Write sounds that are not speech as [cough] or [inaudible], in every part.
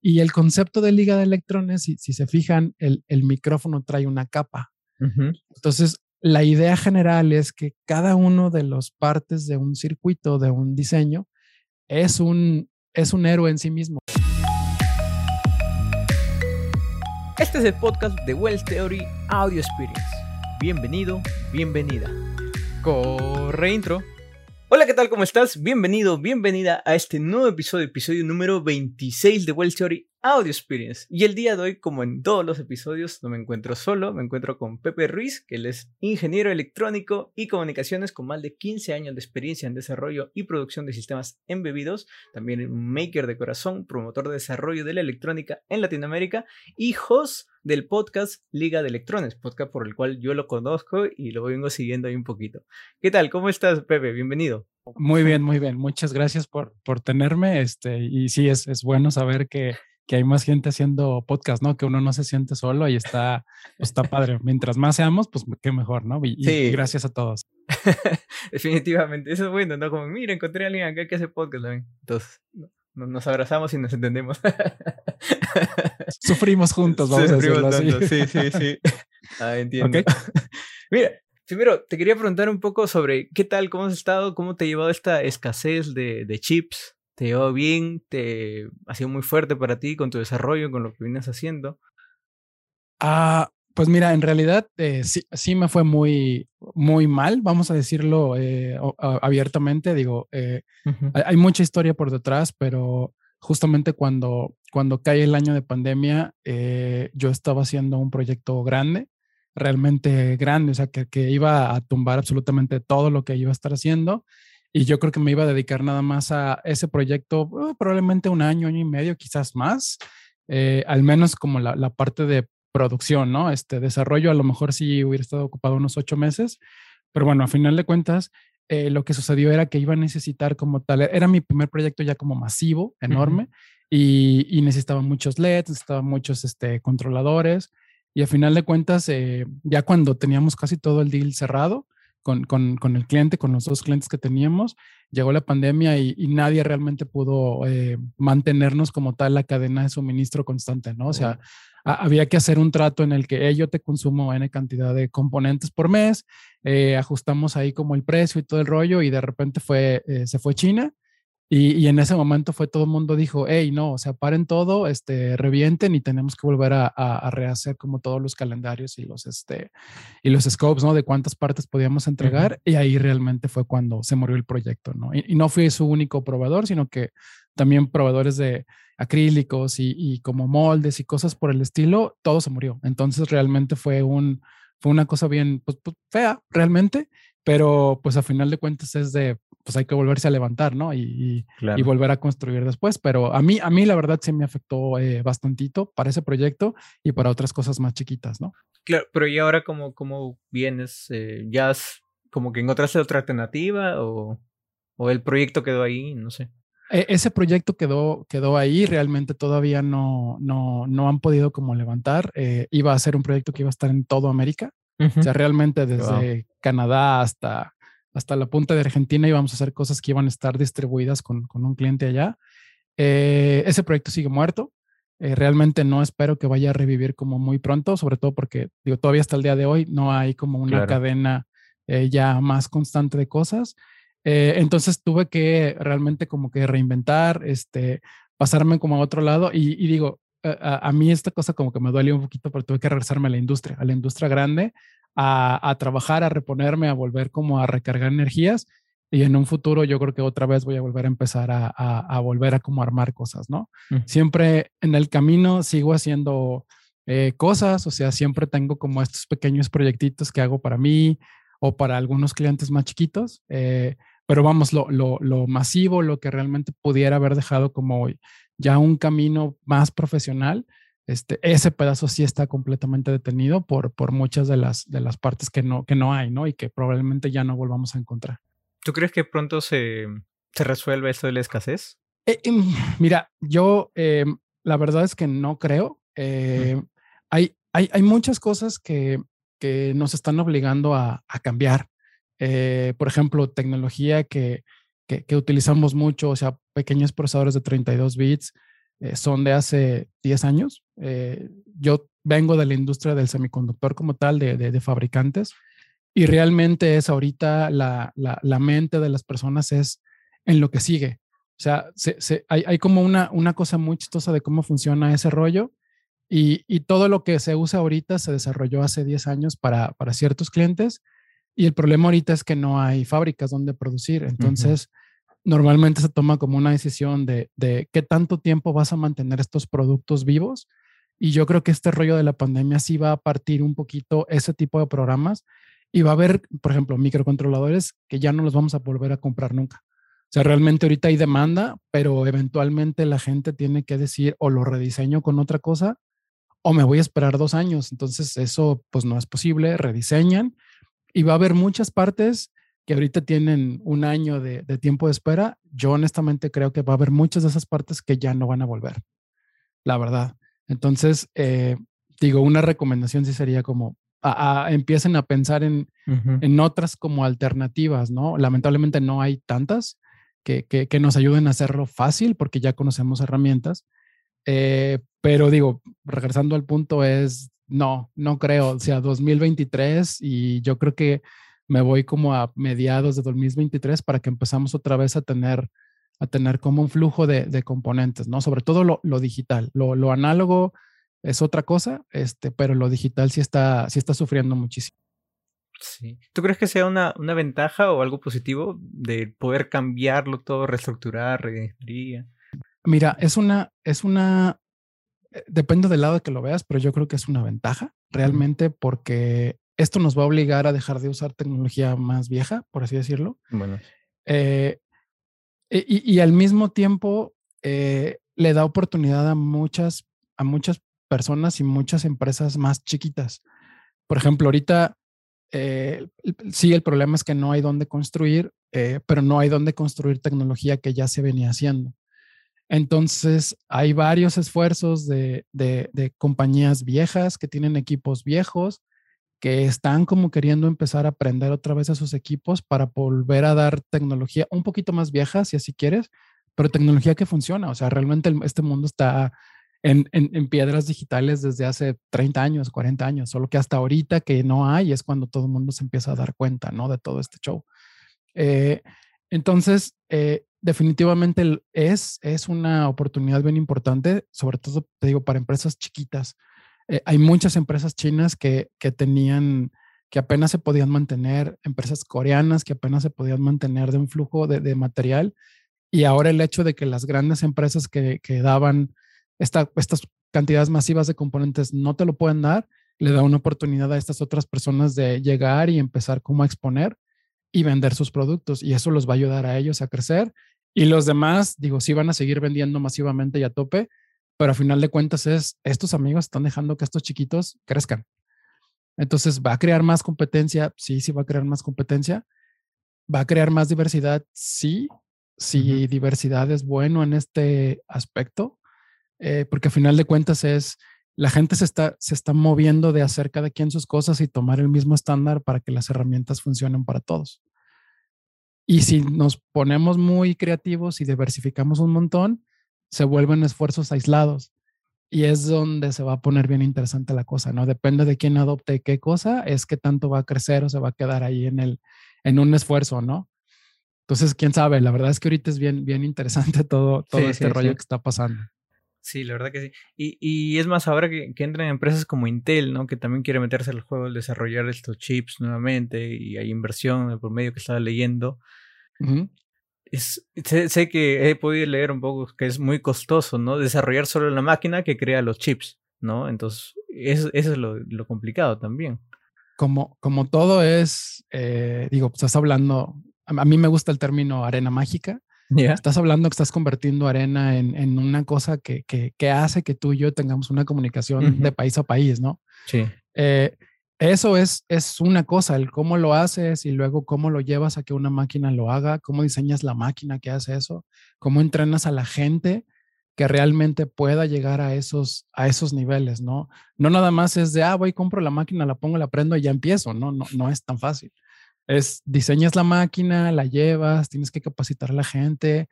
y, el concepto de liga de electrones, si, si se fijan, el, el, micrófono trae una capa. Entonces, la idea general es que cada uno de las partes de un circuito, de un diseño, es un, es un héroe en sí mismo. Este es el podcast de Wells Theory Audio Experience. Bienvenido, bienvenida. Corre intro. Hola, ¿qué tal? ¿Cómo estás? Bienvenido, bienvenida a este nuevo episodio, episodio número 26 de Well Theory Audio Experience. Y el día de hoy, como en todos los episodios, no me encuentro solo, me encuentro con Pepe Ruiz, que él es ingeniero electrónico y comunicaciones con más de 15 años de experiencia en desarrollo y producción de sistemas embebidos, también maker de corazón, promotor de desarrollo de la electrónica en Latinoamérica y host del podcast Liga de Electrones, podcast por el cual yo lo conozco y lo vengo siguiendo ahí un poquito. ¿Qué tal? ¿Cómo estás, Pepe? Bienvenido. Muy bien, muy bien. Muchas gracias por, por tenerme. Este, y sí, es, es bueno saber que, que hay más gente haciendo podcast, ¿no? Que uno no se siente solo y está, pues, está padre. Mientras más seamos, pues qué mejor, ¿no? Y, sí. gracias a todos. [laughs] Definitivamente, eso es bueno, ¿no? Como, mira, encontré a alguien acá que hace podcast también. Entonces, nos abrazamos y nos entendemos. [laughs] Sufrimos juntos, vamos a decirlo así. Sí, sí, sí. [laughs] Ah, entiendo. Mira, primero te quería preguntar un poco sobre qué tal, cómo has estado, cómo te ha llevado esta escasez de, de chips. ¿Te llevó bien? ¿Te ha sido muy fuerte para ti con tu desarrollo, con lo que vienes haciendo? Ah, pues mira, en realidad eh, sí, sí, me fue muy, muy mal, vamos a decirlo eh, abiertamente. Digo, eh, hay, mucha historia por detrás, pero justamente cuando, cuando cae el año de pandemia, yo estaba haciendo un proyecto grande, realmente grande, o sea, que, que, iba a tumbar absolutamente todo lo que iba a estar haciendo. Y yo creo que me iba a dedicar nada más a ese proyecto, uh, probablemente un año, año y medio, quizás más. al menos como la, la, parte de producción, ¿no? Este desarrollo a lo mejor sí hubiera estado ocupado unos ocho meses, pero bueno, a final de cuentas, eh, lo que sucedió era que iba a necesitar como tal, era mi primer proyecto ya como masivo, enorme, y, necesitaba muchos LEDs, necesitaba muchos este, controladores, y a final de cuentas, eh, ya cuando teníamos casi todo el deal cerrado, con, con, con, el cliente, con los dos clientes que teníamos, llegó la pandemia y, nadie realmente pudo eh, mantenernos como tal la cadena de suministro constante, ¿no? O sea, había que hacer un trato en el que yo te consumo N cantidad de componentes por mes, eh, ajustamos ahí como el precio y todo el rollo y de repente fue, eh, se fue China y, en ese momento fue todo el mundo dijo, hey, no, o sea, paren todo, este, revienten y tenemos que volver a, rehacer como todos los calendarios y los, este, y los scopes, ¿no? De cuántas partes podíamos entregar. Y ahí realmente fue cuando se murió el proyecto, ¿no? Y, no fui su único proveedor, sino que también proveedores de acrílicos y, como moldes y cosas por el estilo, todo se murió. Entonces realmente fue un, fue una cosa bien pues, pues, fea, realmente, pero pues a final de cuentas es de, pues hay que volverse a levantar, ¿no? Y, y, volver a construir después. Pero a mí, a mí la verdad sí me afectó eh, bastantito para ese proyecto y para otras cosas más chiquitas, ¿no? Claro, pero ¿y ahora cómo, cómo vienes? Eh, ¿Ya has, como que encontraste otra alternativa o, o el proyecto quedó ahí? No sé. E, ese proyecto quedó, quedó ahí, realmente todavía no, no, no han podido como levantar. Eh, iba a ser un proyecto que iba a estar en toda América. O sea, realmente desde Canadá hasta hasta la punta de Argentina íbamos a hacer cosas que iban a estar distribuidas con, un cliente allá. Eh, ese proyecto sigue muerto. Eh, realmente no espero que vaya a revivir como muy pronto, sobre todo porque digo, todavía hasta el día de hoy no hay como una cadena eh, ya más constante de cosas. entonces tuve que realmente como que reinventar, este, pasarme como a otro lado y, digo, a, a, mí esta cosa como que me duele un poquito, pero tuve que regresarme a la industria, a la industria grande, a, trabajar, a reponerme, a volver como a recargar energías y en un futuro yo creo que otra vez voy a volver a empezar a, volver a como armar cosas, ¿no? Siempre en el camino sigo haciendo eh, cosas, o sea, siempre tengo como estos pequeños proyectitos que hago para mí o para algunos clientes más chiquitos, eh, pero vamos, lo, lo, lo, masivo, lo que realmente pudiera haber dejado como ya un camino más profesional, este, ese pedazo sí está completamente detenido por, por muchas de las, de las partes que no, que no hay, ¿no? Y que probablemente ya no volvamos a encontrar. ¿Tú crees que pronto se, se resuelve esto de la escasez? Eh, em, mira, yo em, la verdad es que no creo. Eh, hay, hay, hay, muchas cosas que, que, nos están obligando a, a cambiar. Eh, por ejemplo, tecnología que, que, utilizamos mucho, o sea, pequeños procesadores de 32 bits, eh, son de hace 10 años. Eh, yo vengo de la industria del semiconductor como tal, de, de, fabricantes, y realmente es ahorita la, la, mente de las personas es en lo que sigue. O sea, se, se, hay, hay, como una, una cosa muy chistosa de cómo funciona ese rollo y, y, todo lo que se usa ahorita se desarrolló hace 10 años para, para ciertos clientes y el problema ahorita es que no hay fábricas donde producir. Entonces, normalmente se toma como una decisión de, de, qué tanto tiempo vas a mantener estos productos vivos. Y yo creo que este rollo de la pandemia sí va a partir un poquito ese tipo de programas y va a haber, por ejemplo, microcontroladores que ya no los vamos a volver a comprar nunca. O sea, realmente ahorita hay demanda, pero eventualmente la gente tiene que decir o lo rediseño con otra cosa o me voy a esperar dos años. Entonces eso pues no es posible, rediseñan y va a haber muchas partes que ahorita tienen un año de, tiempo de espera. Yo honestamente creo que va a haber muchas de esas partes que ya no van a volver, la verdad. Entonces, eh, digo, una recomendación sí sería como empiecen a pensar en, en, otras como alternativas, ¿no? Lamentablemente no hay tantas que, que, nos ayuden a hacerlo fácil porque ya conocemos herramientas. Eh, pero digo, regresando al punto es no, no creo. O sea, 2023 y yo creo que me voy como a mediados de 2023 para que empezamos otra vez a tener, a tener como un flujo de, componentes, ¿no? Sobre todo lo, digital. Lo, análogo es otra cosa, este, pero lo digital sí está, sí está sufriendo muchísimo. Sí. ¿Tú crees que sea una, una ventaja o algo positivo de poder cambiarlo todo, reestructurar, reingeniería? Mira, es una, es una depende del lado de que lo veas, pero yo creo que es una ventaja realmente porque esto nos va a obligar a dejar de usar tecnología más vieja, por así decirlo. Bueno. Eh, y, al mismo tiempo eh, le da oportunidad a muchas, a muchas personas y muchas empresas más chiquitas. Por ejemplo, ahorita sí el problema es que no hay dónde construir, pero no hay dónde construir tecnología que ya se venía haciendo. Entonces, hay varios esfuerzos de, compañías viejas que tienen equipos viejos, que están como queriendo empezar a aprender otra vez a sus equipos para volver a dar tecnología un poquito más vieja, si así quieres, pero tecnología que funciona. O sea, realmente este mundo está en, piedras digitales desde hace 30 años, 40 años, solo que hasta ahorita que no hay es cuando todo el mundo se empieza a dar cuenta, ¿no? De todo este show. Eh, entonces, eh, definitivamente es, es una oportunidad bien importante, sobre todo, te digo, para empresas chiquitas. Eh, hay muchas empresas chinas que, que tenían, que apenas se podían mantener, empresas coreanas que apenas se podían mantener de un flujo de, de material. Y ahora el hecho de que las grandes empresas que, que daban esta, estas cantidades masivas de componentes no te lo pueden dar, le da una oportunidad a estas otras personas de llegar y empezar como a exponer y vender sus productos. Y eso los va a ayudar a ellos a crecer y los demás, digo, sí van a seguir vendiendo masivamente y a tope, pero a final de cuentas es, estos amigos están dejando que estos chiquitos crezcan. Entonces, ¿va a crear más competencia? Sí, sí va a crear más competencia. ¿Va a crear más diversidad? Sí, sí, diversidad es bueno en este aspecto, eh, porque a final de cuentas es, la gente se está, se está moviendo de hacer cada quien sus cosas y tomar el mismo estándar para que las herramientas funcionen para todos. Y si nos ponemos muy creativos y diversificamos un montón, se vuelven esfuerzos aislados. Y es donde se va a poner bien interesante la cosa, ¿no? Depende de quién adopte qué cosa, es que tanto va a crecer o se va a quedar ahí en, el, en un esfuerzo, ¿no? Entonces, quién sabe, la verdad es que ahorita es bien, bien interesante todo, todo este rollo que está pasando. Sí, la verdad que sí. Y, y es más, ahora que, que, entran empresas como Intel, ¿no? Que también quiere meterse al juego, al desarrollar estos chips nuevamente y hay inversión por medio que estaba leyendo. es, sé, que he podido leer un poco que es muy costoso, ¿no? Desarrollar solo la máquina que crea los chips, ¿no? Entonces, eso, eso es lo, lo, complicado también. Como, como todo es, eh, digo, estás hablando, a mí me gusta el término arena mágica Estás hablando que estás convirtiendo arena en, en una cosa que, que, que, hace que tú y yo tengamos una comunicación de país a país, ¿no? Sí. Eh, eso es, es una cosa, el cómo lo haces y luego cómo lo llevas a que una máquina lo haga, cómo diseñas la máquina que hace eso, cómo entrenas a la gente que realmente pueda llegar a esos, a esos niveles, ¿no? No nada más es de, ah, voy, compro la máquina, la pongo, la prendo y ya empiezo, no, no, no es tan fácil. Es diseñas la máquina, la llevas, tienes que capacitar a la gente,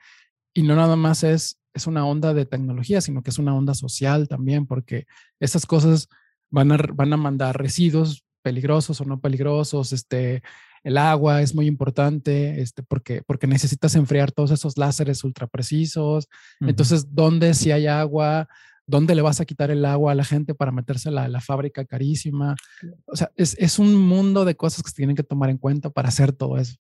y no nada más es, es una onda de tecnología, sino que es una onda social también, porque esas cosas van a, van a mandar residuos peligrosos o no peligrosos, este, el agua es muy importante, este, porque, porque necesitas enfriar todos esos láseres ultra precisos. Entonces, ¿dónde si hay agua? ¿Dónde le vas a quitar el agua a la gente para metérsela a la fábrica carísima? O sea, es, es un mundo de cosas que se tienen que tomar en cuenta para hacer todo eso.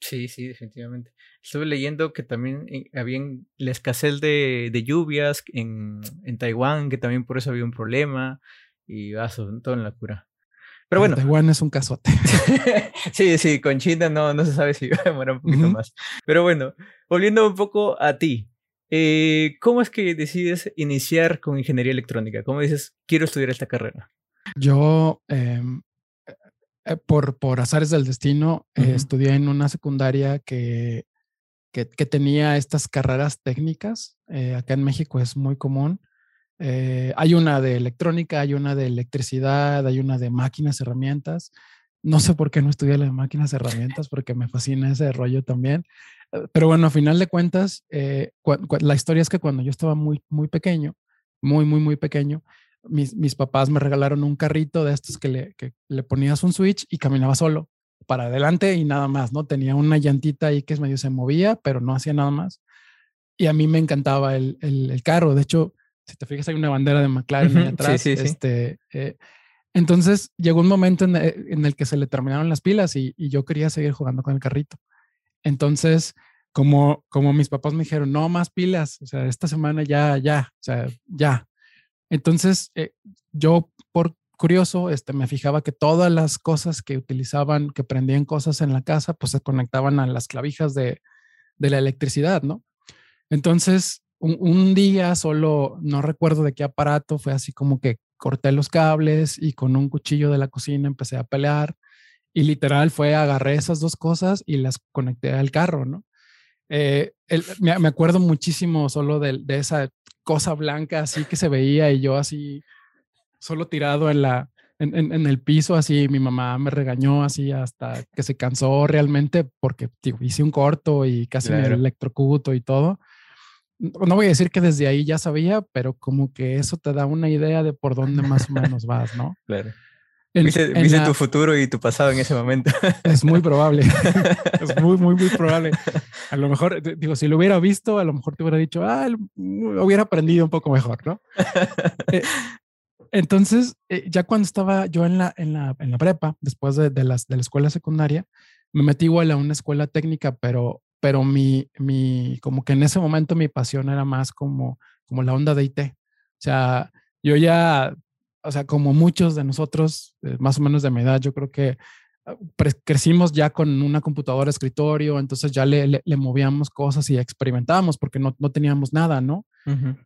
Sí, sí, definitivamente. Estuve leyendo que también eh, había la escasez de, de lluvias en, en, Taiwán, que también por eso había un problema y va todo en la cura. Pero bueno. Taiwán es un casote. [laughs] sí, sí, con China no, no se sabe si va a demorar un poquito más. Pero bueno, volviendo un poco a ti. Eh, ¿Cómo es que decides iniciar con ingeniería electrónica? ¿Cómo dices, quiero estudiar esta carrera? Yo, em, eh, por, por azares del destino, eh, estudié en una secundaria que, que, tenía estas carreras técnicas. acá en México es muy común. hay una de electrónica, hay una de electricidad, hay una de máquinas, herramientas. No sé por qué no estudié las máquinas, herramientas, porque me fascina ese rollo también. Pero bueno, a final de cuentas, eh, la historia es que cuando yo estaba muy, muy pequeño, muy, muy, muy pequeño, mis, mis papás me regalaron un carrito de estos que le, que le ponías un switch y caminaba solo para adelante y nada más, ¿no? Tenía una llantita ahí que medio se movía, pero no hacía nada más. Y a mí me encantaba el, el, carro. De hecho, si te fijas, hay una bandera de McLaren ahí atrás. Sí, sí, Este, eh, entonces llegó un momento en, en, el que se le terminaron las pilas y, y, yo quería seguir jugando con el carrito. Entonces, como, como mis papás me dijeron, no más pilas, o sea, esta semana ya, ya, o sea, ya. Entonces, eh, yo por curioso, este, me fijaba que todas las cosas que utilizaban, que prendían cosas en la casa, pues se conectaban a las clavijas de, de la electricidad, ¿no? Entonces, un, un, día solo, no recuerdo de qué aparato, fue así como que corté los cables y con un cuchillo de la cocina empecé a pelear y literal fue, agarré esas dos cosas y las conecté al carro, ¿no? Eh, me, acuerdo muchísimo solo de, esa cosa blanca así que se veía y yo así, solo tirado en, la, en, el piso, así mi mamá me regañó así hasta que se cansó realmente porque hice un corto y casi me electrocuto y todo. No voy a decir que desde ahí ya sabía, pero como que eso te da una idea de por dónde más o [laughs] menos vas, ¿no? Claro. Viste, tu futuro y tu pasado en ese momento. [laughs] Es muy probable. [laughs] es muy, muy, muy probable. A lo mejor, digo, si lo hubiera visto, a lo mejor te hubiera dicho, ah, hubiera aprendido un poco mejor, ¿no? [laughs] Eh, entonces, eh, ya cuando estaba yo en la, en la, en la prepa, después de, de, las, de la escuela secundaria, me metí igual a una escuela técnica, pero, pero mi, mi, como que en ese momento mi pasión era más como, como la onda de IT. O sea, yo ya o sea, como muchos de nosotros, eh, más o menos de mi edad, yo creo que ah, crecimos ya con una computadora escritorio, entonces ya le, le, movíamos cosas y experimentábamos porque no, no teníamos nada, ¿no?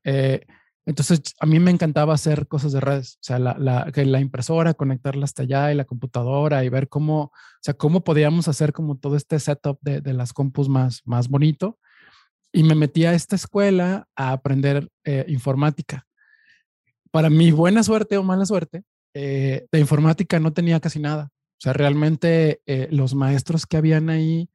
Eh, entonces a mí me encantaba hacer cosas de redes, o sea, la, la, la, impresora, conectarla hasta allá y la computadora y ver cómo, o sea, cómo podíamos hacer como todo este setup de, de las compus más, más bonito. Y me metí a esta escuela a aprender eh, informática para mi buena suerte o mala suerte, eh, de informática no tenía casi nada. O sea, realmente eh, los maestros que habían ahí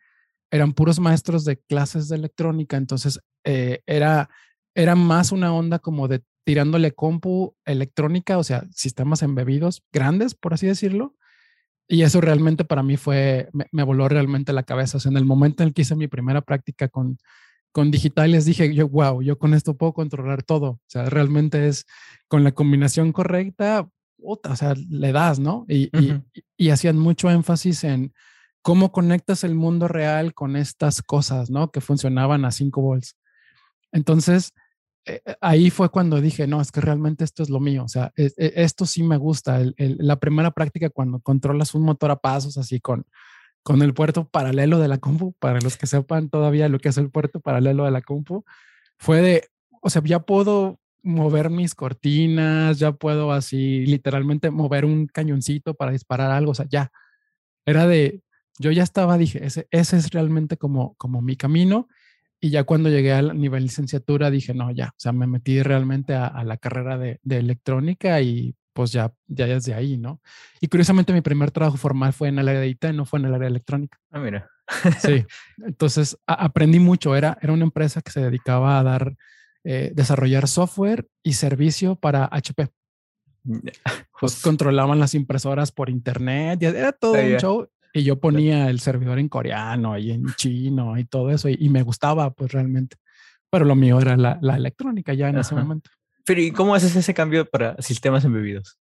eran puros maestros de clases de electrónica, entonces eh, era, era más una onda como de tirándole compu electrónica, o sea, sistemas embebidos grandes, por así decirlo. Y eso realmente para mí fue, me, me voló realmente la cabeza. O sea, en el momento en el que hice mi primera práctica con, con digitales dije yo, wow, yo con esto puedo controlar todo. O sea, realmente es con la combinación correcta, o sea, le das, ¿no? Y, y, hacían mucho énfasis en cómo conectas el mundo real con estas cosas, ¿no? Que funcionaban a 5 volts. Entonces, eh, eh, ahí fue cuando dije, no, es que realmente esto es lo mío. O sea, e, e, esto sí me gusta. la primera práctica cuando controlas un motor a pasos así con con el puerto paralelo de la compu, para los que sepan todavía lo que es el puerto paralelo de la compu, fue de, o sea, ya puedo mover mis cortinas, ya puedo así literalmente mover un cañoncito para disparar algo, o sea, ya. Era de, yo ya estaba, dije, ese, es realmente como, como mi camino. Y ya cuando llegué al nivel licenciatura dije, no, ya, o sea, me metí realmente a, la carrera de, electrónica y pues ya, ya de ahí, ¿no? Y curiosamente mi primer trabajo formal fue en el área de IT, no fue en el área electrónica. Ah, mira. Sí, [laughs] entonces aprendí mucho. Era, era una empresa que se dedicaba a dar, eh, desarrollar software y servicio para HP. Pues controlaban las impresoras por internet, era todo un show. Y yo ponía el servidor en coreano y en chino y todo eso, y, me gustaba, pues realmente. Pero lo mío era la, la electrónica ya en ese momento. Pero ¿y cómo haces ese cambio para sistemas embebidos?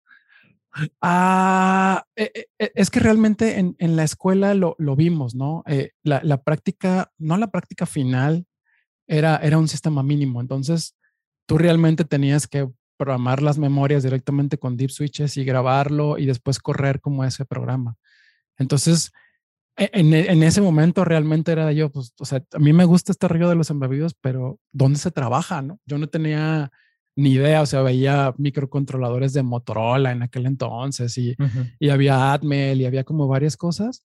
Ah, e, e, e, es que realmente en, en la escuela lo, lo vimos, ¿no? Eh, la, la, práctica, no la práctica final, era, era un sistema mínimo. Entonces, tú realmente tenías que programar las memorias directamente con deep switches y grabarlo y después correr como ese programa. Entonces, en, en, ese momento realmente era yo, pues, o sea, a mí me gusta este rollo de los embebidos, pero ¿dónde se trabaja? No? Yo no tenía ni idea, o sea, veía microcontroladores de Motorola en aquel entonces y, y había Atmel y había como varias cosas.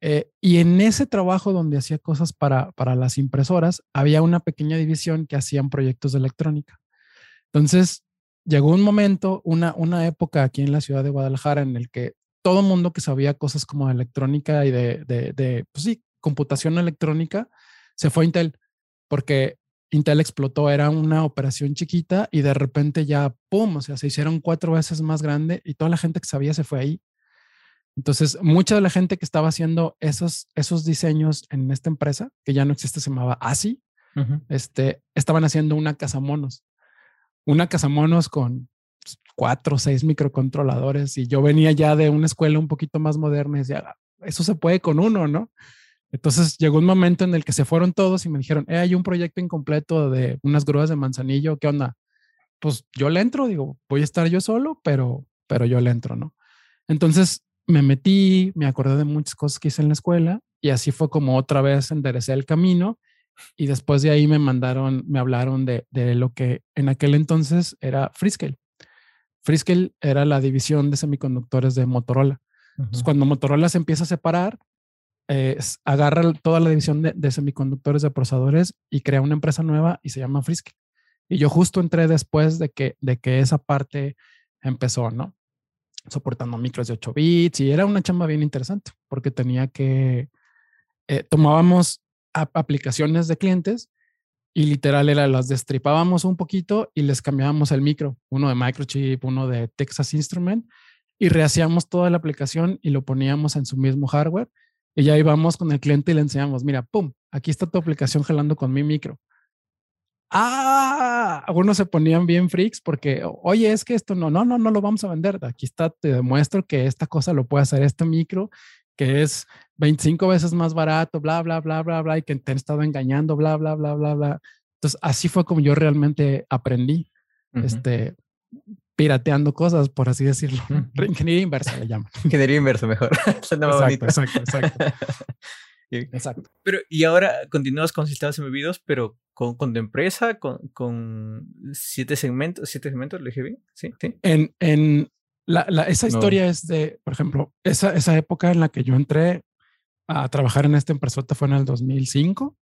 Eh, y en ese trabajo donde hacía cosas para, para las impresoras, había una pequeña división que hacían proyectos de electrónica. Entonces, llegó un momento, una, una época aquí en la ciudad de Guadalajara en el que todo mundo que sabía cosas como de electrónica y de, de, de pues sí, computación electrónica, se fue a Intel, porque Intel explotó, era una operación chiquita y de repente ya, ¡pum!, o sea, se hicieron cuatro veces más grande y toda la gente que sabía se fue ahí. Entonces, mucha de la gente que estaba haciendo esos, esos diseños en esta empresa, que ya no existe, se llamaba ASI, este, estaban haciendo una cazamonos. Una cazamonos con cuatro o seis microcontroladores y yo venía ya de una escuela un poquito más moderna y decía, ah, eso se puede con uno, ¿no? Entonces llegó un momento en el que se fueron todos y me dijeron, eh, hay un proyecto incompleto de unas grúas de manzanillo, ¿qué onda? Pues yo le entro, digo, voy a estar yo solo, pero, pero yo le entro, ¿no? Entonces me metí, me acordé de muchas cosas que hice en la escuela y así fue como otra vez enderecé el camino y después de ahí me mandaron, me hablaron de, de lo que en aquel entonces era Freescale. Freescale era la división de semiconductores de Motorola. Entonces, cuando Motorola se empieza a separar, eh, agarra toda la división de, semiconductores de procesadores y crea una empresa nueva y se llama Frisk. Y yo justo entré después de que, de que esa parte empezó, ¿no? Soportando micros de 8 bits y era una chamba bien interesante porque tenía que, eh, tomábamos aplicaciones de clientes y literal era las destripábamos un poquito y les cambiábamos el micro, uno de Microchip, uno de Texas Instrument y rehacíamos toda la aplicación y lo poníamos en su mismo hardware y ya íbamos con el cliente y le enseñamos, mira, pum, aquí está tu aplicación jalando con mi micro. Ah, algunos se ponían bien freaks porque, oye, es que esto no, no, no, no lo vamos a vender. Aquí está, te demuestro que esta cosa lo puede hacer este micro, que es 25 veces más barato, bla, bla, bla, bla, bla, y que te han estado engañando, bla, bla, bla, bla, bla. Entonces, así fue como yo realmente aprendí. Este, pirateando cosas, por así decirlo. [laughs] Ingeniería inversa le llaman. [laughs] Ingeniería inversa, mejor. [laughs] exacto, exacto, exacto, exacto. Pero, y ahora continúas con sistemas embebidos, pero con, con tu empresa, con, con, siete segmentos, siete segmentos, ¿lo dije bien? Sí, sí. En, en la, la, esa historia es de, por ejemplo, esa, esa época en la que yo entré a trabajar en esta empresa fue en el 2005.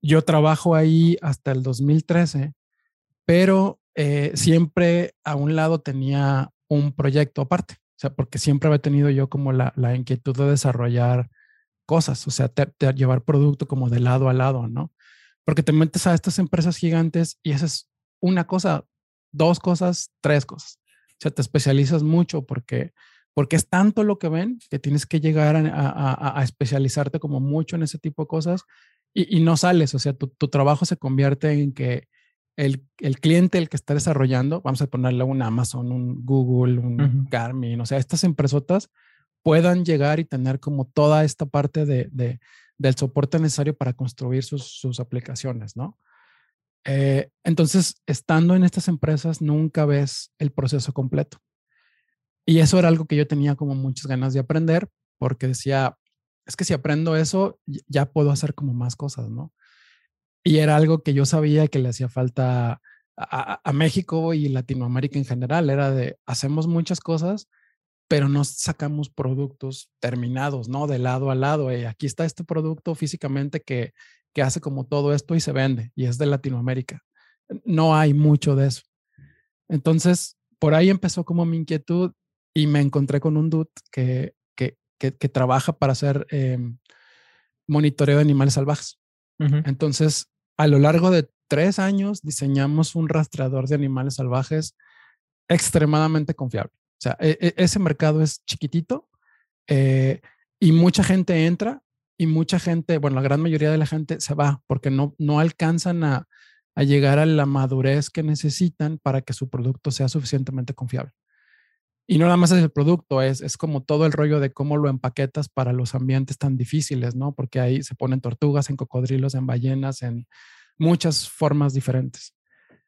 Yo trabajo ahí hasta el 2013, pero eh, siempre a un lado tenía un proyecto aparte, o sea, porque siempre había tenido yo como la, la inquietud de desarrollar cosas, o sea, llevar producto como de lado a lado, ¿no? Porque te metes a estas empresas gigantes y haces una cosa, dos cosas, tres cosas. O sea, te especializas mucho porque, porque es tanto lo que ven que tienes que llegar a especializarte como mucho en ese tipo de cosas y, y no sales. O sea, tu, tu, trabajo se convierte en que el, el, cliente, el que está desarrollando, vamos a ponerle un Amazon, un Google, un Garmin, o sea, estas empresotas puedan llegar y tener como toda esta parte de, de del soporte necesario para construir sus, sus aplicaciones, ¿no? Eh, entonces, estando en estas empresas, nunca ves el proceso completo. Y eso era algo que yo tenía como muchas ganas de aprender, porque decía, es que si aprendo eso, ya puedo hacer como más cosas, ¿no? Y era algo que yo sabía que le hacía falta a, México y Latinoamérica en general. Era de, hacemos muchas cosas, pero no sacamos productos terminados, ¿no? De lado a lado. Y aquí está este producto físicamente que, que hace como todo esto y se vende y es de Latinoamérica. No hay mucho de eso. Entonces, por ahí empezó como mi inquietud y me encontré con un dude que, que, que, trabaja para hacer em, monitoreo de animales salvajes. Entonces, a lo largo de tres años diseñamos un rastreador de animales salvajes extremadamente confiable. O sea, e, e, ese mercado es chiquitito eh, y mucha gente entra y mucha gente, bueno, la gran mayoría de la gente se va porque no, no alcanzan a, a llegar a la madurez que necesitan para que su producto sea suficientemente confiable. Y no nada más es el producto, es, es como todo el rollo de cómo lo empaquetas para los ambientes tan difíciles, ¿no? Porque ahí se ponen tortugas, en cocodrilos, en ballenas, en muchas formas diferentes.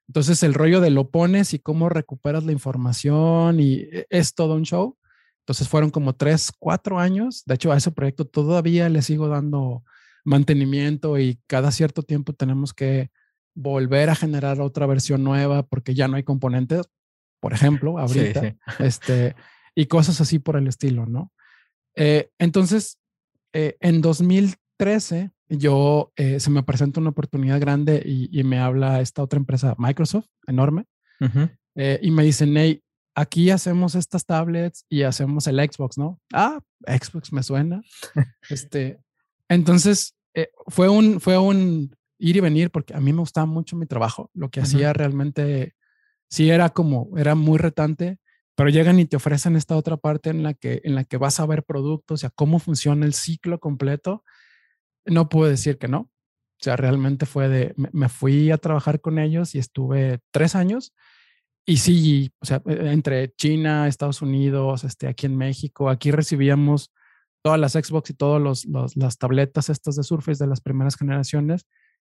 Entonces el rollo de lo pones y cómo recuperas la información y e, es todo un show. Entonces fueron como tres, cuatro años. De hecho, a ese proyecto todavía le sigo dando mantenimiento y cada cierto tiempo tenemos que volver a generar otra versión nueva porque ya no hay componentes por ejemplo, ahorita, este, y cosas así por el estilo, ¿no? Eh, entonces, eh, en 2013, yo eh, se me presenta una oportunidad grande y, me habla esta otra empresa, Microsoft, enorme, y me dicen, hey, aquí hacemos estas tablets y hacemos el Xbox, ¿no? Ah, Xbox me suena. este, entonces, fue un, fue un ir y venir porque a mí me gustaba mucho mi trabajo, lo que hacía realmente sí era como, era muy retante, pero llegan y te ofrecen esta otra parte en la que, en la que vas a ver productos, o sea, cómo funciona el ciclo completo. No puedo decir que no. O sea, realmente fue de, me, fui a trabajar con ellos y estuve tres años. Y sí, o sea, e, entre China, Estados Unidos, este, aquí en México, aquí recibíamos todas las Xbox y todas los, las tabletas estas de Surface de las primeras generaciones.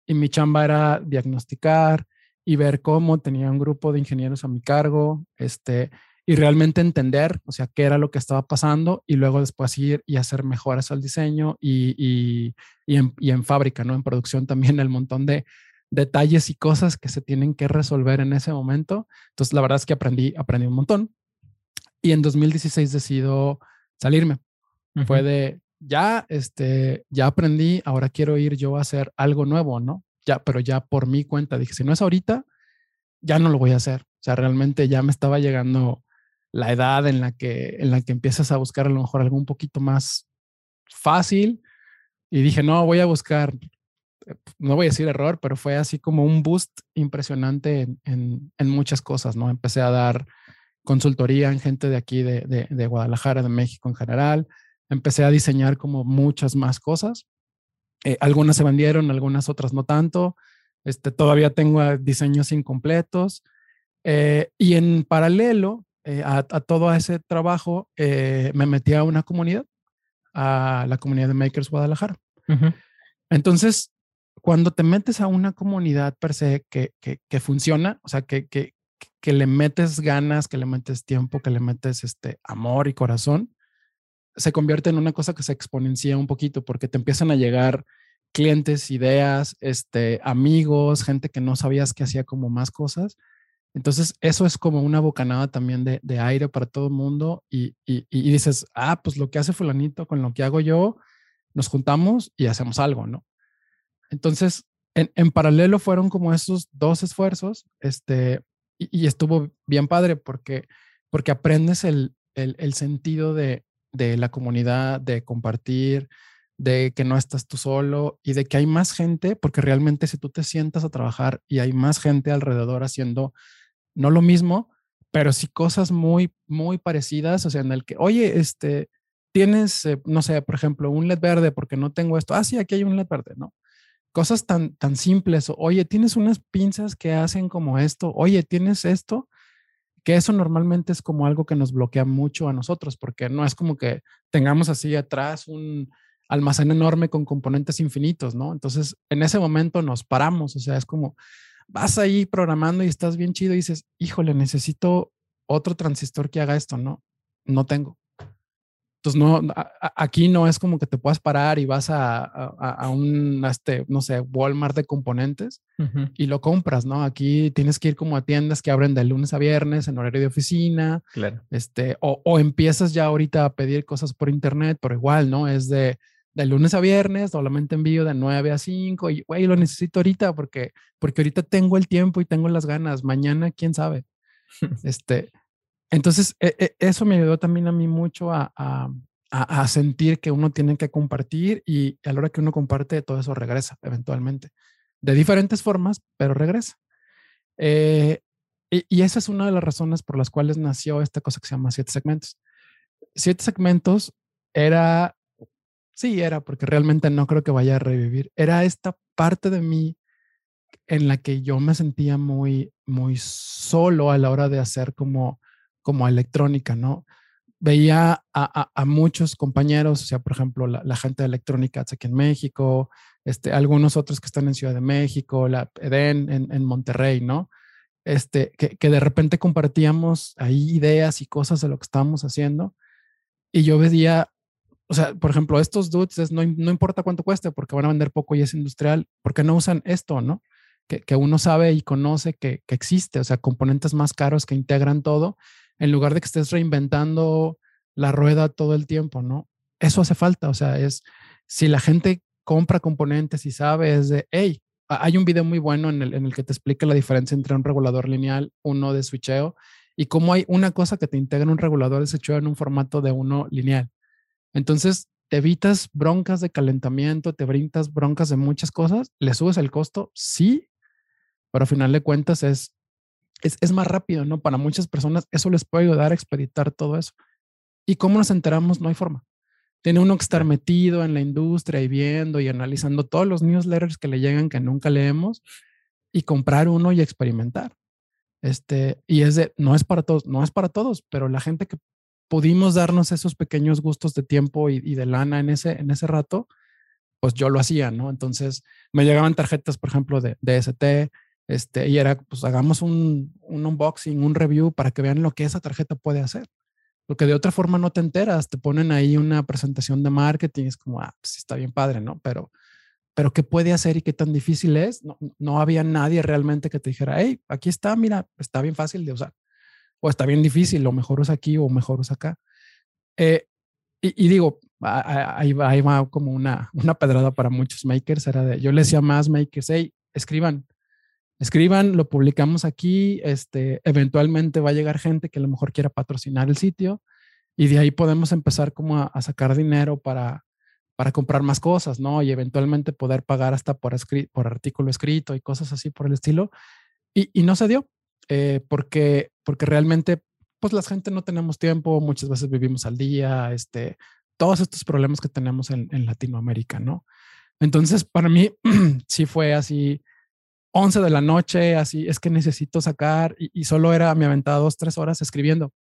Y mi chamba era diagnosticar, y ver cómo tenía un grupo de ingenieros a mi cargo, este, y realmente entender, o sea, qué era lo que estaba pasando y luego después ir y hacer mejoras al diseño y, y, y, en, y en, fábrica, ¿no? En producción también el montón de detalles y cosas que se tienen que resolver en ese momento. Entonces, la verdad es que aprendí, aprendí un montón. Y en 2016 decido salirme. Fue de, ya, este, ya aprendí, ahora quiero ir yo a hacer algo nuevo, ¿no? Ya, pero ya por mi cuenta dije, si no es ahorita, ya no lo voy a hacer. O sea, realmente ya me estaba llegando la edad en la que, en la que empiezas a buscar a lo mejor algo un poquito más fácil. Y dije, no, voy a buscar, eh, no voy a decir error, pero fue así como un boost impresionante en, en, muchas cosas, ¿no? Empecé a dar consultoría en gente de aquí, de, de, de Guadalajara, de México en general. Empecé a diseñar como muchas más cosas eh, algunas se vendieron, algunas otras no tanto. Este, todavía tengo ah, diseños incompletos. Eh, y en paralelo eh, a, todo ese trabajo, me metí a una comunidad, a la comunidad de Makers Guadalajara. Entonces, cuando te metes a una comunidad per se que, que, que funciona, o sea, que, que, que, le metes ganas, que le metes tiempo, que le metes este amor y corazón, se convierte en una cosa que se exponencia un poquito porque te empiezan a llegar clientes, ideas, este, amigos, gente que no sabías que hacía como más cosas. Entonces, eso es como una bocanada también de, de aire para todo el mundo y, y, y, dices, ah, pues lo que hace fulanito con lo que hago yo, nos juntamos y hacemos algo, ¿no? Entonces, en, en paralelo fueron como esos dos esfuerzos, este, y, estuvo bien padre porque, porque aprendes el, el, el sentido de, de la comunidad, de compartir, de que no estás tú solo y de que hay más gente, porque realmente si tú te sientas a trabajar y hay más gente alrededor haciendo no lo mismo, pero sí cosas muy, muy parecidas, o sea, en el que, oye, este, tienes, eh, no sé, por ejemplo, un LED verde porque no tengo esto. Ah, sí, aquí hay un LED verde, ¿no? Cosas tan, tan simples. Oye, tienes unas pinzas que hacen como esto. Oye, tienes esto que eso normalmente es como algo que nos bloquea mucho a nosotros, porque no es como que tengamos así atrás un almacén enorme con componentes infinitos, ¿no? Entonces, en ese momento nos paramos, o sea, es como, vas ahí programando y estás bien chido y dices, híjole, necesito otro transistor que haga esto, ¿no? No tengo. Entonces, no, aquí no es como que te puedas parar y vas a, a, un, este, no sé, Walmart de componentes y lo compras, ¿no? Aquí tienes que ir como a tiendas que abren de lunes a viernes en horario de oficina. Claro. Este, o, o empiezas ya ahorita a pedir cosas por internet, pero igual, ¿no? Es de, de lunes a viernes, solamente envío de 9 a 5 y, güey, lo necesito ahorita porque, porque ahorita tengo el tiempo y tengo las ganas. Mañana, quién sabe. [laughs] este, entonces, e, e, eso me ayudó también a mí mucho a, a, sentir que uno tiene que compartir y a la hora que uno comparte, todo eso regresa eventualmente. De diferentes formas, pero regresa. Eh, y, y, esa es una de las razones por las cuales nació esta cosa que se llama siete segmentos. Siete segmentos era, sí, era, porque realmente no creo que vaya a revivir, era esta parte de mí en la que yo me sentía muy, muy solo a la hora de hacer como, como electrónica, ¿no? Veía a, muchos compañeros, o sea, por ejemplo, la, gente de electrónica aquí en México, este, algunos otros que están en Ciudad de México, la EDEN en, Monterrey, ¿no? Este, que, que, de repente compartíamos ahí ideas y cosas de lo que estábamos haciendo. Y yo veía, o sea, por ejemplo, estos dudes, no, no importa cuánto cueste, porque van a vender poco y es industrial, porque no usan esto, no? que, uno sabe y conoce que, existe, o sea, componentes más caros que integran todo, en lugar de que estés reinventando la rueda todo el tiempo, ¿no? Eso hace falta, o sea, es, si la gente compra componentes y sabe, es de, hey, hay un video muy bueno en el, en el que te explica la diferencia entre un regulador lineal, uno de switcheo, y cómo hay una cosa que te integra un regulador de switcheo en un formato de uno lineal. Entonces, te evitas broncas de calentamiento, te brindas broncas de muchas cosas, le subes el costo, sí, pero al final de cuentas es, es, más rápido, ¿no? Para muchas personas eso les puede ayudar a expeditar todo eso. ¿Y cómo nos enteramos? No hay forma. Tiene uno que estar metido en la industria y viendo y analizando todos los newsletters que le llegan que nunca leemos y comprar uno y experimentar. Este, y es de, no es para todos, no es para todos, pero la gente que pudimos darnos esos pequeños gustos de tiempo y, y de lana en ese, en ese rato, pues yo lo hacía, ¿no? Entonces me llegaban tarjetas, por ejemplo, de, de ST, este, y era, pues hagamos un, un, unboxing, un review para que vean lo que esa tarjeta puede hacer. Porque de otra forma no te enteras, te ponen ahí una presentación de marketing, es como, ah, pues está bien padre, ¿no? Pero, pero ¿qué puede hacer y qué tan difícil es? No, no había nadie realmente que te dijera, hey, aquí está, mira, está bien fácil de usar. O está bien difícil, o mejor usa aquí o mejor usa acá. Eh, y, y, digo, ahí va, como una, una pedrada para muchos makers. Era de, yo le decía más makers, hey, escriban, escriban, lo publicamos aquí, este, eventualmente va a llegar gente que a lo mejor quiera patrocinar el sitio y de ahí podemos empezar como a, sacar dinero para, para comprar más cosas, ¿no? Y eventualmente poder pagar hasta por, por artículo escrito y cosas así por el estilo. Y, y no se dio, eh, porque, porque realmente, pues la gente no tenemos tiempo, muchas veces vivimos al día, este, todos estos problemas que tenemos en, en Latinoamérica, ¿no? Entonces, para mí [clears throat] sí fue así 11 de la noche, así, es que necesito sacar, y, solo era, me aventaba dos, tres horas escribiendo,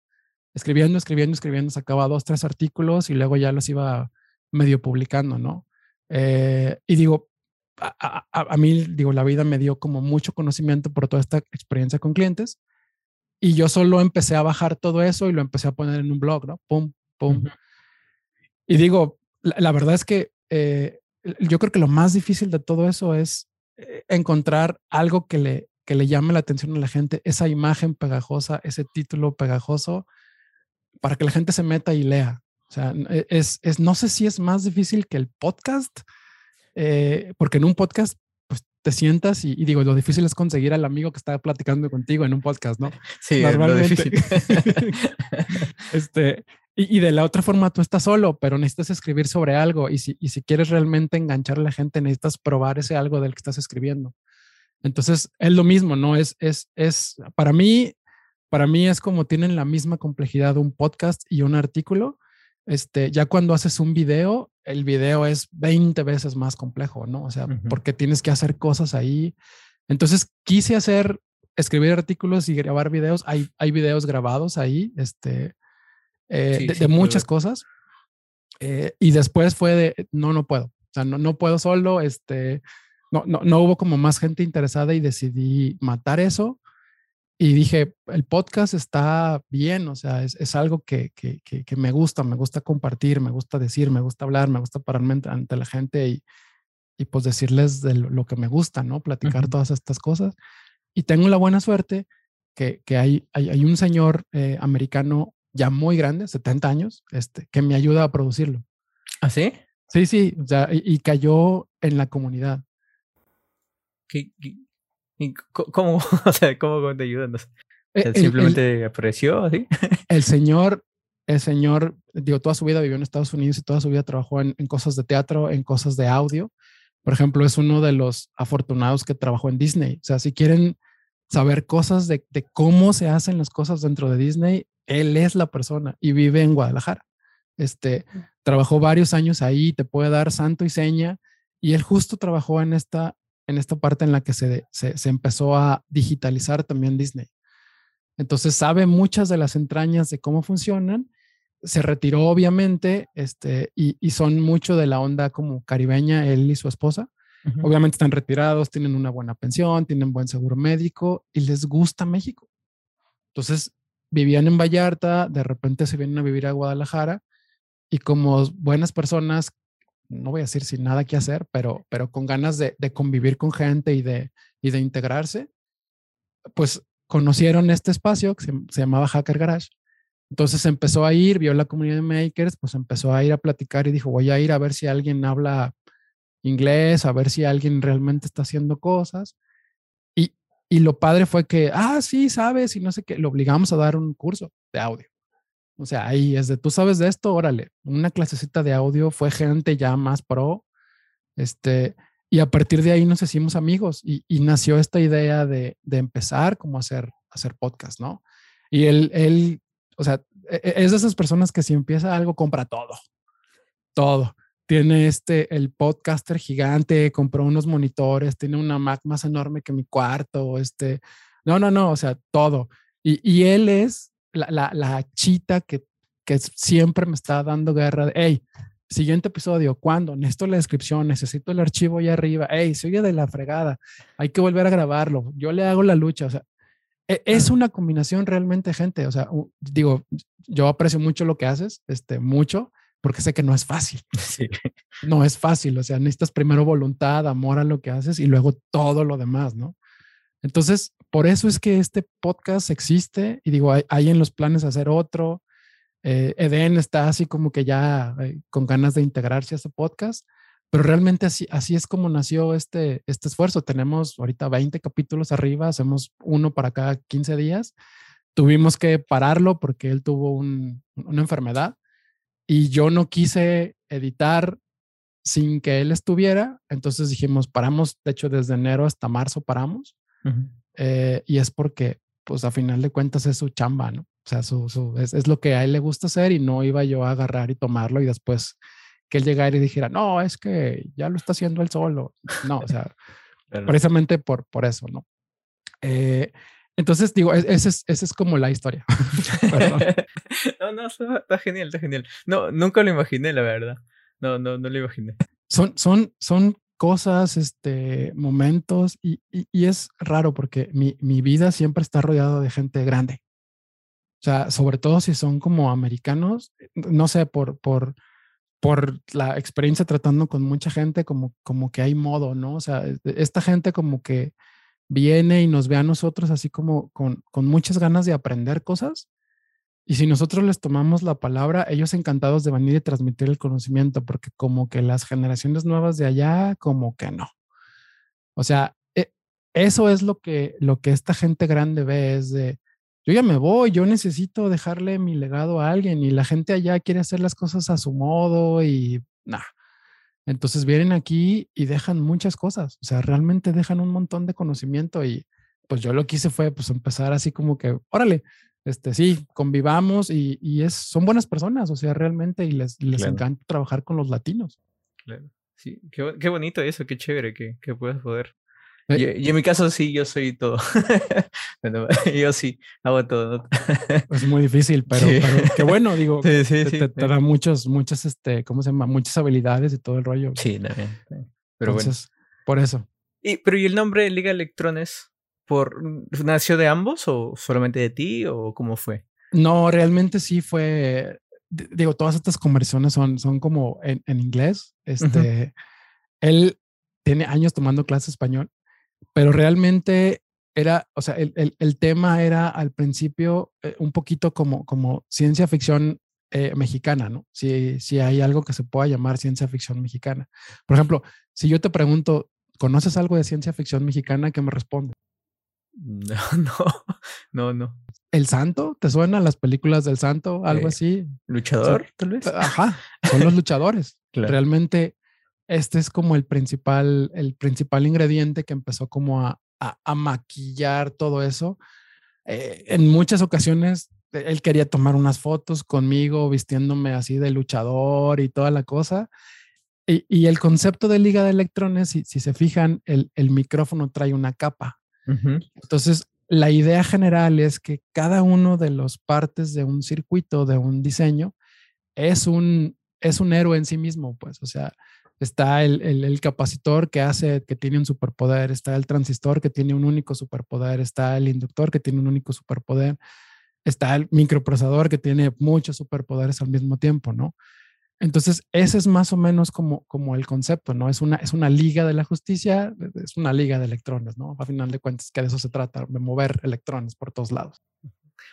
escribiendo, escribiendo, escribiendo, sacaba dos, tres artículos y luego ya los iba medio publicando, ¿no? Eh, y digo, a, a, mí, digo, la vida me dio como mucho conocimiento por toda esta experiencia con clientes y yo solo empecé a bajar todo eso y lo empecé a poner en un blog, ¿no? Pum, pum. Y digo, la, verdad es que eh, yo creo que lo más difícil de todo eso es encontrar algo que le, que le llame la atención a la gente, esa imagen pegajosa, ese título pegajoso, para que la gente se meta y lea. O sea, e, es, es no sé si es más difícil que el podcast, eh, porque en un podcast pues te sientas y, digo, lo difícil es conseguir al amigo que está platicando contigo en un podcast, ¿no? Sí, Normalmente. [laughs] este, y, de la otra forma, tú estás solo, pero necesitas escribir sobre algo. Y si, y si quieres realmente enganchar a la gente, necesitas probar ese algo del que estás escribiendo. Entonces, es lo mismo, ¿no? Es, es, es, para mí, para mí es como tienen la misma complejidad un podcast y un artículo. Este, ya cuando haces un video, el video es 20 veces más complejo, ¿no? O sea, porque tienes que hacer cosas ahí. Entonces, quise hacer, escribir artículos y grabar videos. Hay, hay videos grabados ahí, este, eh, de, muchas cosas. Eh, y después fue de, no, no puedo. O sea, no, no puedo solo, este, no, no, no hubo como más gente interesada y decidí matar eso. Y dije, el podcast está bien, o sea, es, es algo que, que, que, me gusta, me gusta compartir, me gusta decir, me gusta hablar, me gusta pararme ante la gente y, y pues decirles de lo, que me gusta, ¿no? Platicar todas estas cosas. Y tengo la buena suerte que, que hay, hay, hay, un señor eh, americano ya muy grande, 70 años, este, que me ayuda a producirlo. ¿Ah, sí? Sí, sí, o sea, y, cayó en la comunidad. ¿Qué, cómo, [laughs] o sea, cómo te ayudan? Eh, simplemente apreció así. [laughs] El señor el señor, digo, toda su vida vivió en Estados Unidos y toda su vida trabajó en, cosas de teatro, en cosas de audio. Por ejemplo, es uno de los afortunados que trabajó en Disney. O sea, si quieren saber cosas de, de cómo se hacen las cosas dentro de Disney, él es la persona y vive en Guadalajara. Este, trabajó varios años ahí, te puede dar santo y seña, y él justo trabajó en esta, en esta parte en la que se, se, empezó a digitalizar también Disney. Entonces sabe muchas de las entrañas de cómo funcionan. Se retiró obviamente, este, y, y son mucho de la onda como caribeña, él y su esposa. Obviamente están retirados, tienen una buena pensión, tienen buen seguro médico y les gusta México. Entonces vivían en Vallarta, de repente se vienen a vivir a Guadalajara y como buenas personas, no voy a decir sin nada que hacer, pero, pero con ganas de, convivir con gente y de, y de integrarse, pues conocieron este espacio que se, llamaba Hacker Garage. Entonces empezó a ir, vio la comunidad de makers, pues empezó a ir a platicar y dijo, voy a ir a ver si alguien habla inglés, a ver si alguien realmente está haciendo cosas. Y, lo padre fue que, ah, sí, sabes, y no sé qué, lo obligamos a dar un curso de audio. O sea, ahí es de, tú sabes de esto, órale, una clasecita de audio fue gente ya más pro, este, y a partir de ahí nos hicimos amigos y, nació esta idea de, de, empezar como a hacer, hacer podcast, ¿no? Y él, él, o sea, e, e, es de esas personas que si empieza algo, compra todo, todo. Tiene este, el podcaster gigante, compró unos monitores, tiene una Mac más enorme que mi cuarto, este, no, no, no, o sea, todo. Y, y él es la, la, chita que, que, siempre me está dando guerra de, hey, siguiente episodio, ¿cuándo? Necesito la descripción, necesito el archivo ahí arriba, hey, se oye de la fregada, hay que volver a grabarlo, yo le hago la lucha, o sea, e, es una combinación realmente, gente, o sea, digo, yo aprecio mucho lo que haces, este, mucho, porque sé que no es fácil. [laughs] No es fácil, o sea, necesitas primero voluntad, amor a lo que haces y luego todo lo demás, ¿no? Entonces, por eso es que este podcast existe y digo, hay, en los planes hacer otro. Eh, Eden está así como que ya eh, con ganas de integrarse a este podcast, pero realmente así, así es como nació este, este esfuerzo. Tenemos ahorita 20 capítulos arriba, hacemos uno para cada 15 días. Tuvimos que pararlo porque él tuvo una enfermedad y yo no quise editar sin que él estuviera. Entonces dijimos, paramos, de hecho desde enero hasta marzo paramos eh, y es porque, pues a final de cuentas es su chamba, ¿no? O sea, su, su, es, es, lo que a él le gusta hacer y no iba yo a agarrar y tomarlo y después que él llegara y dijera, no, es que ya lo está haciendo él solo. No, o sea, [laughs] precisamente por, por eso, ¿no? Eh, entonces, digo, e, esa es, ese es como la historia. [laughs] no, no, está genial, está genial. No, nunca lo imaginé, la verdad. No, no, no lo imaginé. Son, son, son cosas, este, momentos, y, y, es raro porque mi, mi, vida siempre está rodeada de gente grande. O sea, sobre todo si son como americanos, no sé, por, por, por la experiencia tratando con mucha gente, como, como que hay modo, ¿no? O sea, e, esta gente como que viene y nos ve a nosotros así como con, con muchas ganas de aprender cosas y si nosotros les tomamos la palabra, ellos encantados de venir y transmitir el conocimiento, porque como que las generaciones nuevas de allá, como que no. O sea, e, eso es lo que, lo que esta gente grande ve, es de, yo ya me voy, yo necesito dejarle mi legado a alguien y la gente allá quiere hacer las cosas a su modo y nada. Entonces vienen aquí y dejan muchas cosas, o sea, realmente dejan un montón de conocimiento y pues yo lo que hice fue pues empezar así como que, órale, este, sí, convivamos y, y, es, son buenas personas, o sea, realmente, y les, les encanta trabajar con los latinos. Claro, sí, qué, qué bonito eso, qué chévere que, que puedas poder. Eh, y, en mi caso sí, yo soy todo. [laughs] [laughs] yo sí, hago todo. [laughs] es muy difícil, pero, qué bueno, digo, sí, sí, te, te, da muchos, muchas, este, ¿cómo se llama? Muchas habilidades y todo el rollo. Sí, también. Pero Entonces, por eso. Y, pero ¿y el nombre Liga Electrones? por, ¿Nació de ambos o solamente de ti o cómo fue? No, realmente sí fue, digo, todas estas conversiones son, son como en, en inglés. Este, Él tiene años tomando clase español, pero realmente era, o sea, el, el, el tema era al principio eh, un poquito como, como ciencia ficción eh, mexicana, ¿no? Si, si hay algo que se pueda llamar ciencia ficción mexicana. Por ejemplo, si yo te pregunto, ¿conoces algo de ciencia ficción mexicana? ¿Qué me responde? [laughs] No, no, no, no. El Santo, ¿te suena las películas del Santo? Algo Eh, así. Luchador, tal vez. Ajá, son [laughs] los luchadores. Claro. Realmente este es como el principal, el principal ingrediente que empezó como a, a- a maquillar todo eso. Eh, en muchas ocasiones eh, él quería tomar unas fotos conmigo vistiéndome así de luchador y toda la cosa. Y, y el concepto de liga de electrones, si, si se fijan, el, el micrófono trae una capa. Ujú. Entonces, la idea general es que cada uno de los partes de un circuito, de un diseño, es un, es un héroe en sí mismo, pues, o sea, está el, el, capacitor que hace, que tiene un superpoder, está el transistor que tiene un único superpoder, está el inductor que tiene un único superpoder, está el microprocesador que tiene muchos superpoderes al mismo tiempo, ¿no? Entonces, ese es más o menos como, como el concepto, ¿no? Es una, es una liga de la justicia, es una liga de electrones, ¿no? A final de cuentas, que de eso se trata, de mover electrones por todos lados.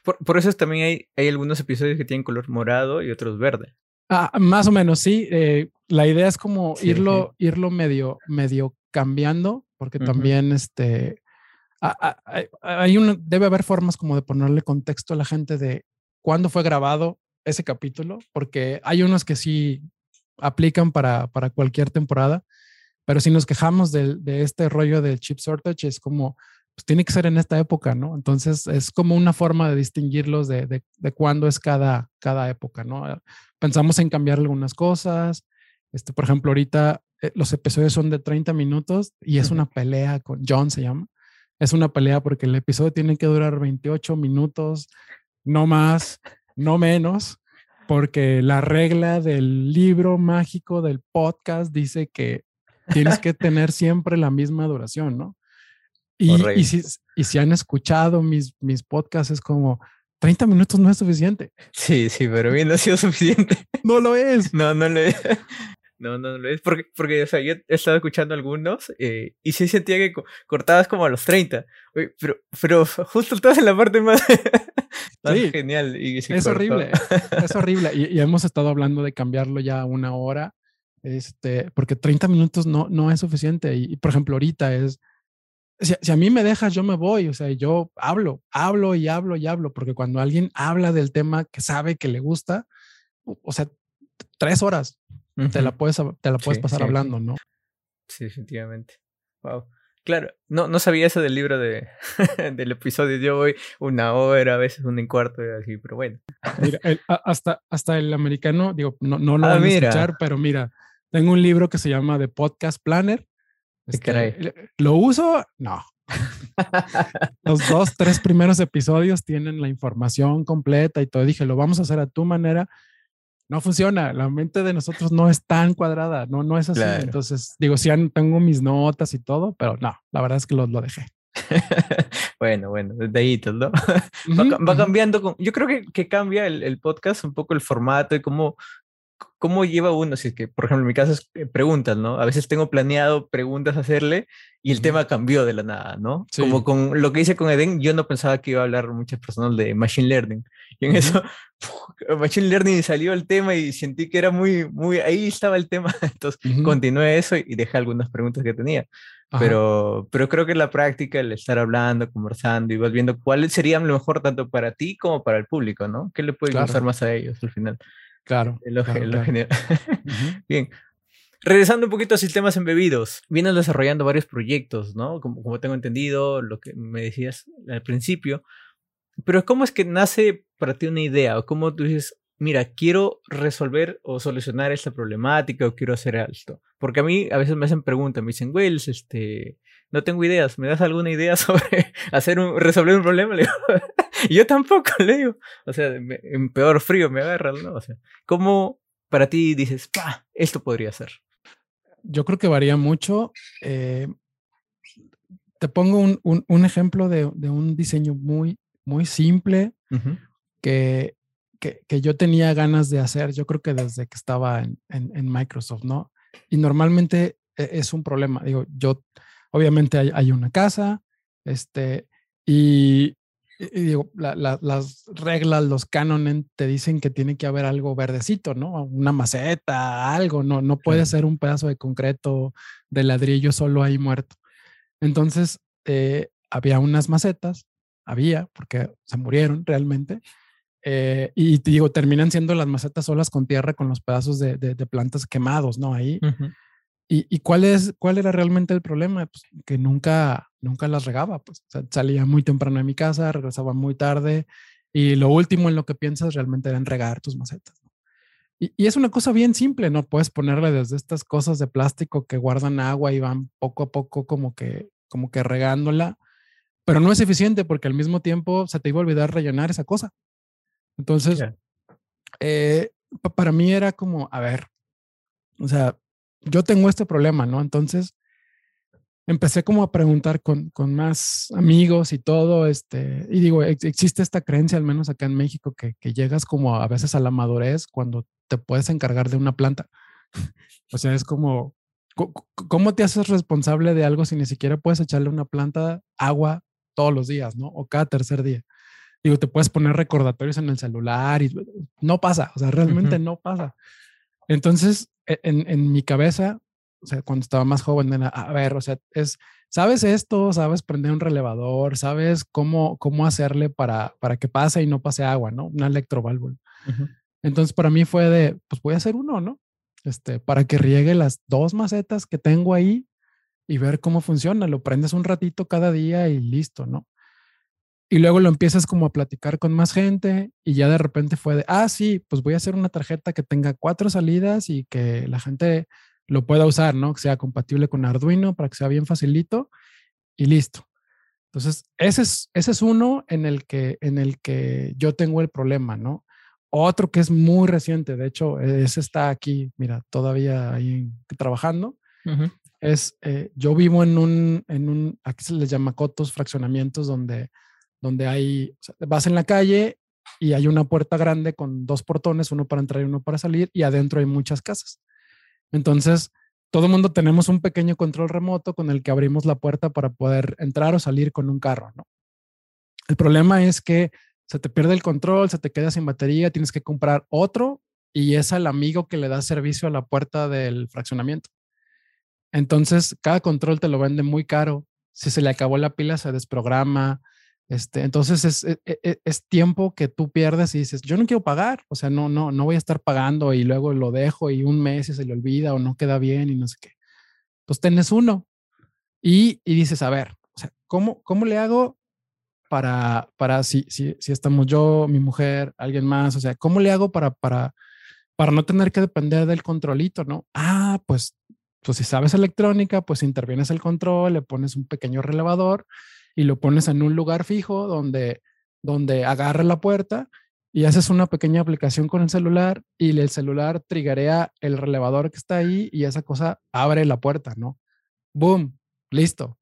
Por, por eso es también hay, hay algunos episodios que tienen color morado y otros verde. Ah, más o menos, sí. Eh, la idea es como Sí, irlo, irlo medio, medio cambiando, porque también este, a- a- hay- hay debe haber formas como de ponerle contexto a la gente de cuándo fue grabado ese capítulo, porque hay unos que sí aplican para, para cualquier temporada, pero si nos quejamos del- de, este rollo del chip shortage, es como, pues tiene que ser en esta época, ¿no? Entonces es como una forma de distinguirlos de, de, de cuándo es cada, cada época, ¿no? Pensamos en cambiar algunas cosas, este, por ejemplo, ahorita eh, los episodios son de 30 minutos y es una pelea con John, se llama. Es una pelea porque el episodio tiene que durar 28 minutos, no más, no menos, porque la regla del libro mágico del podcast dice que tienes que tener siempre la misma duración, ¿no? Y, y, si, y si han escuchado mis, mis podcasts, es como 30 minutos no es suficiente. Sí, sí, pero bien no ha sido suficiente. [laughs] No lo es. No, no lo es. [laughs] No, no lo es. Porque, porque o sea, yo he estado escuchando algunos eh, y sí sentía que co- cortabas como a los 30. Oye, pero, pero [laughs] justo estás en la parte más, Sí. genial. Y Es cortó. horrible, es horrible. Y, y hemos estado hablando de cambiarlo ya a una hora, este, porque 30 minutos no, no es suficiente. Y, y, por ejemplo, ahorita es, si, si a mí me dejas, yo me voy. O sea, yo hablo, hablo y hablo y hablo, porque cuando alguien habla del tema que sabe que le gusta, o, sea, tres horas te la puedes, te la puedes Sí, pasar sí, sí. hablando, ¿no? Sí, definitivamente. Wow. Claro, no, no sabía eso del libro de, [laughs] del episodio. Yo voy una hora, a veces una y cuarto, y así, pero bueno. Mira, el- hasta, hasta el americano, digo, no, no lo Ah, van a mira. escuchar, pero mira, tengo un libro que se llama The Podcast Planner. Le- ¿Lo uso? No. [laughs] Los dos, tres primeros episodios tienen la información completa y todo. Dije, lo vamos a hacer a tu manera. No funciona. La mente de nosotros no es tan cuadrada. No, no es así. Claro. Entonces, digo, sí tengo mis notas y todo, pero no, la verdad es que lo, lo dejé. [laughs] bueno, bueno, detallitos, ¿no? [laughs] va, va cambiando. con- yo creo que, que cambia el, el podcast un poco el formato y cómo, cómo lleva uno. Si es que, por ejemplo, en mi caso es eh, preguntas, ¿no? A veces tengo planeado preguntas hacerle y el tema cambió de la nada, ¿no? Sí. Como con lo que hice con Eden, yo no pensaba que iba a hablar muchas personas de Machine Learning. Y en eso, [laughs] Machine Learning salió el tema y sentí que era muy, muy, ahí estaba el tema. [laughs] Entonces, continué eso y dejé algunas preguntas que tenía. Ajá. Pero, pero creo que la práctica, el estar hablando, conversando y vas viendo cuáles serían lo mejor tanto para ti como para el público, ¿no? ¿Qué le puede Claro. gustar más a ellos al final? Claro. Lo, claro, lo. [laughs] Bien. Regresando un poquito a sistemas embebidos, vienes desarrollando varios proyectos, ¿no? Como, como tengo entendido, lo que me decías al principio. Pero ¿cómo es que nace para ti una idea? ¿O cómo tú dices, mira, quiero resolver o solucionar esta problemática o quiero hacer esto? Porque a mí a veces me hacen preguntas, me dicen, Wells, este, no tengo ideas, ¿me das alguna idea [laughs] sobre hacer un, resolver un problema? Y [laughs] yo tampoco, le digo. O sea, me- en peor frío me agarran, ¿no? O sea, ¿cómo para ti dices, pa, esto podría ser? Yo creo que varía mucho. eh, te pongo un, un- un ejemplo de, de un diseño muy, muy simple Ujú. que, que, que yo tenía ganas de hacer, yo creo que desde que estaba en, en- en Microsoft, ¿no? Y normalmente e- es un problema. Digo, yo, obviamente hay, hay una casa, este, y, y- digo, la- la- las reglas, los cánones te dicen que tiene que haber algo verdecito, ¿no? Una maceta, algo, no, no puede ser un pedazo de concreto, de ladrillo solo ahí muerto. Entonces, eh, había unas macetas había, porque se murieron realmente. Eh, y digo, terminan siendo las macetas solas con tierra con los pedazos de, de, plantas quemados, ¿no? Ahí. ¿Y, ¿Y, cuál, es, cuál era realmente el problema? Pues que nunca, nunca las regaba, pues salía muy temprano de mi casa, regresaba muy tarde y lo último en lo que piensas realmente era en regar tus macetas. Y, y, es una cosa bien simple, ¿no? Puedes ponerle desde estas cosas de plástico que guardan agua y van poco a poco como que, como que regándola, pero no es eficiente porque al mismo tiempo se te iba a olvidar rellenar esa cosa. Entonces, eh, para mí era como, a ver, o sea, yo tengo este problema, ¿no? Entonces, empecé como a preguntar con, con más amigos y todo, este, y digo, existe esta creencia, al menos acá en México, que, que llegas como a veces a la madurez cuando te puedes encargar de una planta. [laughs] o sea, es como, ¿cómo te haces responsable de algo si ni siquiera puedes echarle una planta agua todos los días, ¿no? O cada tercer día. Digo, te puedes poner recordatorios en el celular y no pasa, o sea, realmente no pasa. Entonces, en, en, mi cabeza, o sea, cuando estaba más joven, era, a ver, o sea, es, sabes esto, sabes prender un relevador, sabes cómo, cómo hacerle para, para que pase y no pase agua, ¿no? Una electroválvula. Entonces, para mí fue de, pues voy a hacer uno, ¿no? Este, para que riegue las dos macetas que tengo ahí y ver cómo funciona. Lo prendes un ratito cada día y listo, ¿no? Y luego lo empiezas como a platicar con más gente y ya de repente fue de, ah, sí, pues voy a hacer una tarjeta que tenga cuatro salidas y que la gente lo pueda usar, ¿no? Que sea compatible con Arduino para que sea bien facilito y listo. Entonces, ese es, ese es uno en el, que, en el que yo tengo el problema, ¿no? Otro que es muy reciente, de hecho, ese está aquí, mira, todavía ahí trabajando, es, eh, yo vivo en un, en un, aquí se les llama cotos, fraccionamientos, donde donde hay, vas en la calle y hay una puerta grande con dos portones, uno para entrar y uno para salir, y adentro hay muchas casas. Entonces, todo el mundo tenemos un pequeño control remoto con el que abrimos la puerta para poder entrar o salir con un carro, ¿no? El problema es que se te pierde el control, se te queda sin batería, tienes que comprar otro y es al amigo que le da servicio a la puerta del fraccionamiento. Entonces, cada control te lo vende muy caro. Si se le acabó la pila, se desprograma, este, entonces es, e, e, e, es, tiempo que tú pierdes y dices, yo no quiero pagar, o sea, no, no, no voy a estar pagando y luego lo dejo y un mes y se le olvida o no queda bien y no sé qué. Entonces tienes uno y, y dices, a ver, o sea, ¿cómo, cómo le hago para, para si, si, si estamos yo, mi mujer, alguien más, o sea, ¿cómo le hago para, para, para no tener que depender del controlito, no? Ah, pues, pues si sabes electrónica, pues intervienes el control, le pones un pequeño relevador y lo pones en un lugar fijo donde, donde agarra la puerta y haces una pequeña aplicación con el celular y el celular triggerea el relevador que está ahí y esa cosa abre la puerta, ¿no? Boom, listo.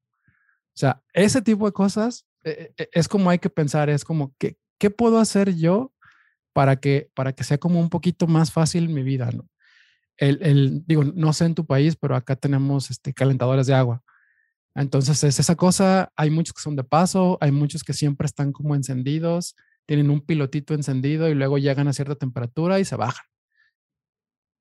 O sea, ese tipo de cosas eh, eh, es como hay que pensar, es como, ¿qué, qué puedo hacer yo para que, para que sea como un poquito más fácil mi vida, ¿no? El, el, digo, no sé en tu país, pero acá tenemos este, calentadores de agua. Entonces es esa cosa, hay muchos que son de paso, hay muchos que siempre están como encendidos, tienen un pilotito encendido y luego llegan a cierta temperatura y se bajan.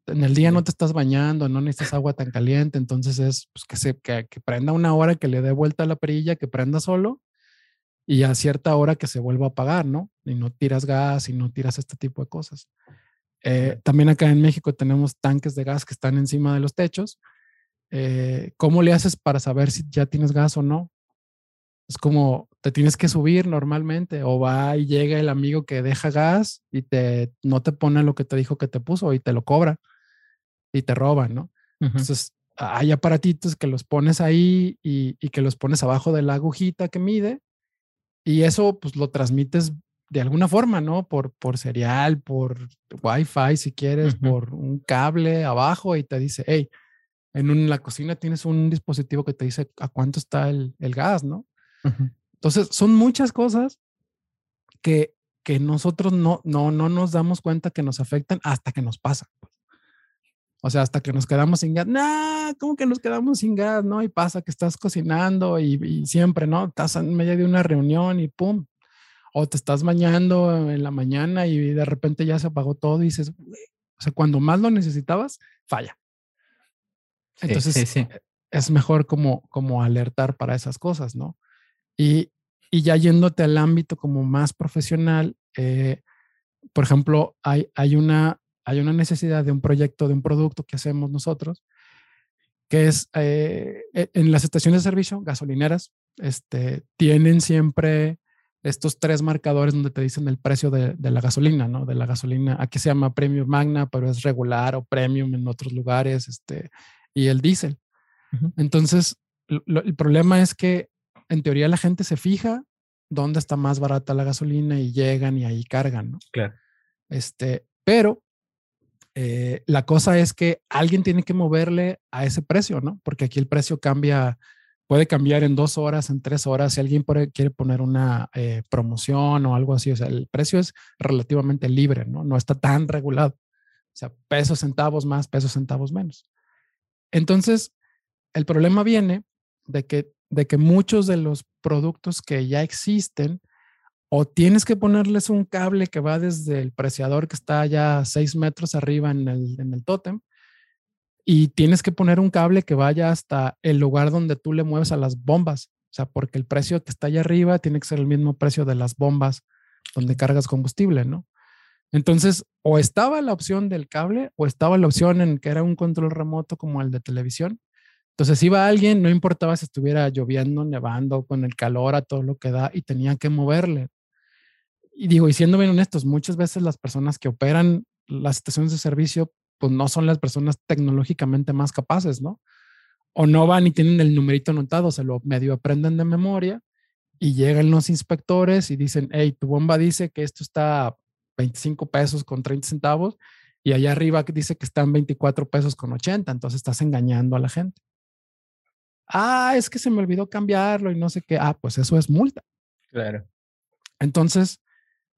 En el día no te estás bañando, no necesitas agua tan caliente, entonces es pues, que, se, que, prenda una hora, que le dé vuelta a la perilla, que prenda solo y a cierta hora que se vuelva a apagar, ¿no? Y no tiras gas y no tiras este tipo de cosas. Eh, también acá en México tenemos tanques de gas que están encima de los techos eh, ¿cómo le haces para saber si ya tienes gas o no? Es como te tienes que subir normalmente o va y llega el amigo que deja gas y te no te pone lo que te dijo que te puso y te lo cobra y te roban, ¿no? Entonces hay aparatitos que los pones ahí y, y, que los pones abajo de la agujita que mide y eso pues lo transmites de alguna forma, ¿no? Por, por serial, por wifi si quieres, por un cable abajo y te dice, hey, en la cocina tienes un dispositivo que te dice a cuánto está el, el gas, ¿no? Entonces, son muchas cosas que, que nosotros no, no, no nos damos cuenta que nos afectan hasta que nos pasan. Pues. O sea, hasta que nos quedamos sin gas. Nah, ¿cómo que nos quedamos sin gas? No, y pasa que estás cocinando y, y siempre, ¿no? Estás en medio de una reunión y pum. O te estás bañando en la mañana y de repente ya se apagó todo y dices, o sea, cuando más lo necesitabas, falla. Entonces, es mejor como, como alertar para esas cosas, ¿no? Y, Y ya yéndote al ámbito como más profesional, eh, por ejemplo, hay, hay, una, hay una necesidad de un proyecto, de un producto que hacemos nosotros, que es eh, e, en las estaciones de servicio, gasolineras, este, tienen siempre estos tres marcadores donde te dicen el precio de, la gasolina, ¿no? De la gasolina, aquí se llama Premium Magna, pero es regular o Premium en otros lugares, este, y el diésel. Entonces, el problema es que en teoría la gente se fija dónde está más barata la gasolina y llegan y ahí cargan, ¿no? Claro. Este, pero eh, la cosa es que alguien tiene que moverle a ese precio, ¿no? Porque aquí el precio cambia puede cambiar en dos horas, en tres horas, si alguien quiere poner una eh, promoción o algo así. O sea, el precio es relativamente libre, ¿no? No está tan regulado. O sea, pesos, centavos más, pesos, centavos menos. Entonces, el problema viene de que, de que muchos de los productos que ya existen, o tienes que ponerles un cable que va desde el preciador que está ya seis metros arriba en el, en el tótem, y tienes que poner un cable que vaya hasta el lugar donde tú le mueves a las bombas. O sea, porque el precio que está allá arriba tiene que ser el mismo precio de las bombas donde cargas combustible, ¿no? Entonces, o estaba la opción del cable o estaba la opción en que era un control remoto como el de televisión. Entonces iba alguien, no importaba si estuviera lloviendo, nevando, con el calor a todo lo que da y tenía que moverle. Y digo, y siendo bien honestos, muchas veces las personas que operan las estaciones de servicio pues no son las personas tecnológicamente más capaces, ¿no? O no van y tienen el numerito anotado, se lo medio aprenden de memoria y llegan los inspectores y dicen, hey, tu bomba dice que esto está 25 pesos con 30 centavos y allá arriba dice que están 24 pesos con 80, entonces estás engañando a la gente. Ah, es que se me olvidó cambiarlo y no sé qué. Ah, pues eso es multa. Claro. Entonces,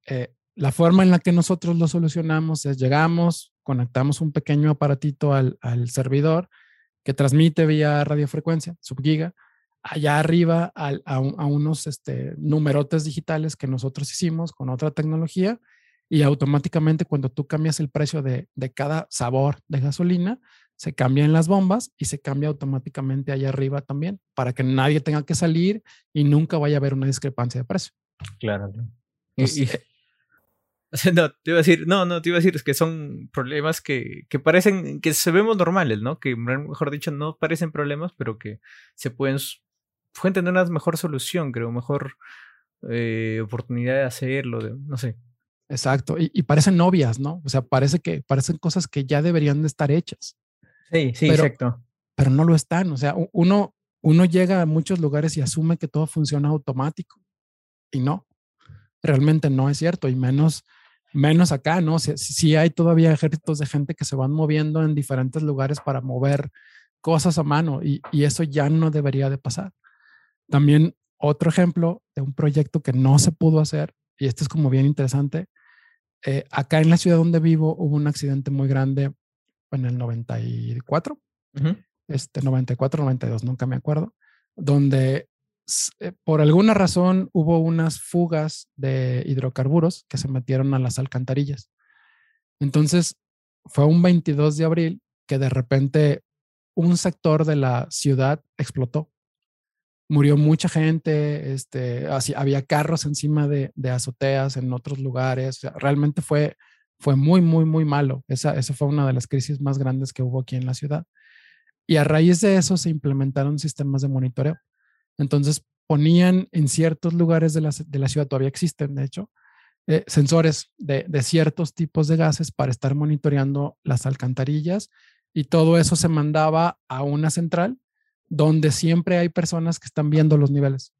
eh, la forma en la que nosotros lo solucionamos es llegamos, conectamos un pequeño aparatito al, servidor que transmite vía radiofrecuencia, subgiga, allá arriba a, unos este, numerotes digitales que nosotros hicimos con otra tecnología y automáticamente cuando tú cambias el precio de, de cada sabor de gasolina, se cambia en las bombas y se cambia automáticamente allá arriba también para que nadie tenga que salir y nunca vaya a haber una discrepancia de precio. Claro. y, [laughs] eh, No, te iba a decir, no, no, te iba a decir, es que son problemas que, que parecen, que se vemos normales, ¿no? Que mejor dicho, no parecen problemas, pero que se pueden, pueden tener una mejor solución, creo, mejor eh, oportunidad de hacerlo, de, no sé. Exacto, y, parecen novias, ¿no? O sea, parece que parecen cosas que ya deberían de estar hechas. Sí, sí, exacto. Pero no lo están, o sea, uno, uno llega a muchos lugares y asume que todo funciona automático y no, realmente no es cierto, y menos menos acá, ¿no? Si, si hay todavía ejércitos de gente que se van moviendo en diferentes lugares para mover cosas a mano y, y eso ya no debería de pasar. También otro ejemplo de un proyecto que no se pudo hacer, y este es como bien interesante, eh, acá en la ciudad donde vivo hubo un accidente muy grande en el 94, este 94, 92, nunca me acuerdo, donde eh, por alguna razón hubo unas fugas de hidrocarburos que se metieron a las alcantarillas. Entonces, fue un 22 de abril que de repente un sector de la ciudad explotó. Murió mucha gente, este, así, había carros encima de, azoteas en otros lugares. realmente fue, fue muy, muy, muy malo. Esa, esa fue una de las crisis más grandes que hubo aquí en la ciudad. Y a raíz de eso se implementaron sistemas de monitoreo. Entonces ponían en ciertos lugares de la, ciudad, todavía existen de hecho, eh, sensores de, ciertos tipos de gases para estar monitoreando las alcantarillas y todo eso se mandaba a una central donde siempre hay personas que están viendo los niveles.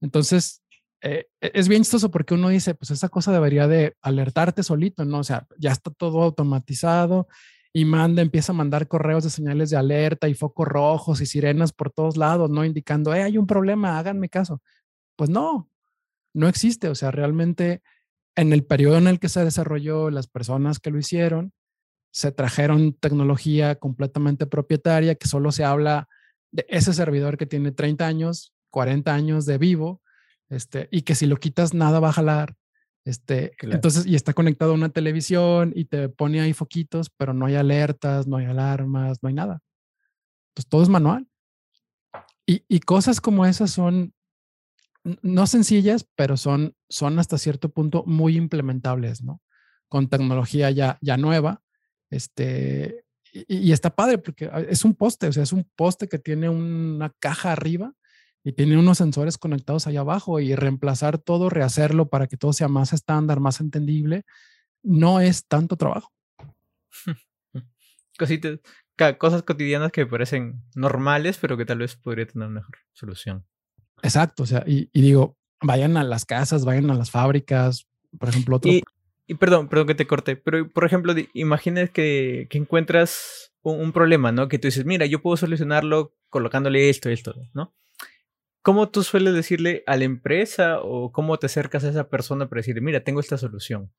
Entonces, eh, e, es bien chistoso porque uno dice, pues esa cosa debería de alertarte solito, ¿no? O sea, ya está todo automatizado y manda, empieza a mandar correos de señales de alerta y focos rojos y sirenas por todos lados, ¿no? Indicando, eh, hay un problema, háganme caso. Pues no, no existe. O sea, realmente en el periodo en el que se desarrolló, las personas que lo hicieron, se trajeron tecnología completamente propietaria que solo se habla de ese servidor que tiene 30 años, 40 años de vivo, este, y que si lo quitas nada va a jalar este, entonces, y está conectado a una televisión y te pone ahí foquitos, pero no hay alertas, no hay alarmas, no hay nada. Pues todo es manual. Y, y cosas como esas son, no sencillas, pero son, son hasta cierto punto muy implementables, ¿no? Con tecnología ya, ya nueva. Este, y, está padre porque ah, es un poste, o sea, es un poste que tiene una caja arriba y tiene unos sensores conectados allá abajo y reemplazar todo, rehacerlo para que todo sea más estándar, más entendible, no es tanto trabajo. [laughs] Cositas, cosas cotidianas que parecen normales, pero que tal vez podría tener una mejor solución. Exacto, o sea, y, digo, vayan a las casas, vayan a las fábricas, por ejemplo, otro... Y, perdón, perdón que te corte, pero por ejemplo, imagines que, que encuentras un, problema, ¿no? Que tú dices, mira, yo puedo solucionarlo colocándole esto, esto, ¿no? ¿Cómo tú sueles decirle a la empresa o cómo te acercas a esa persona para decirle, mira, tengo esta solución?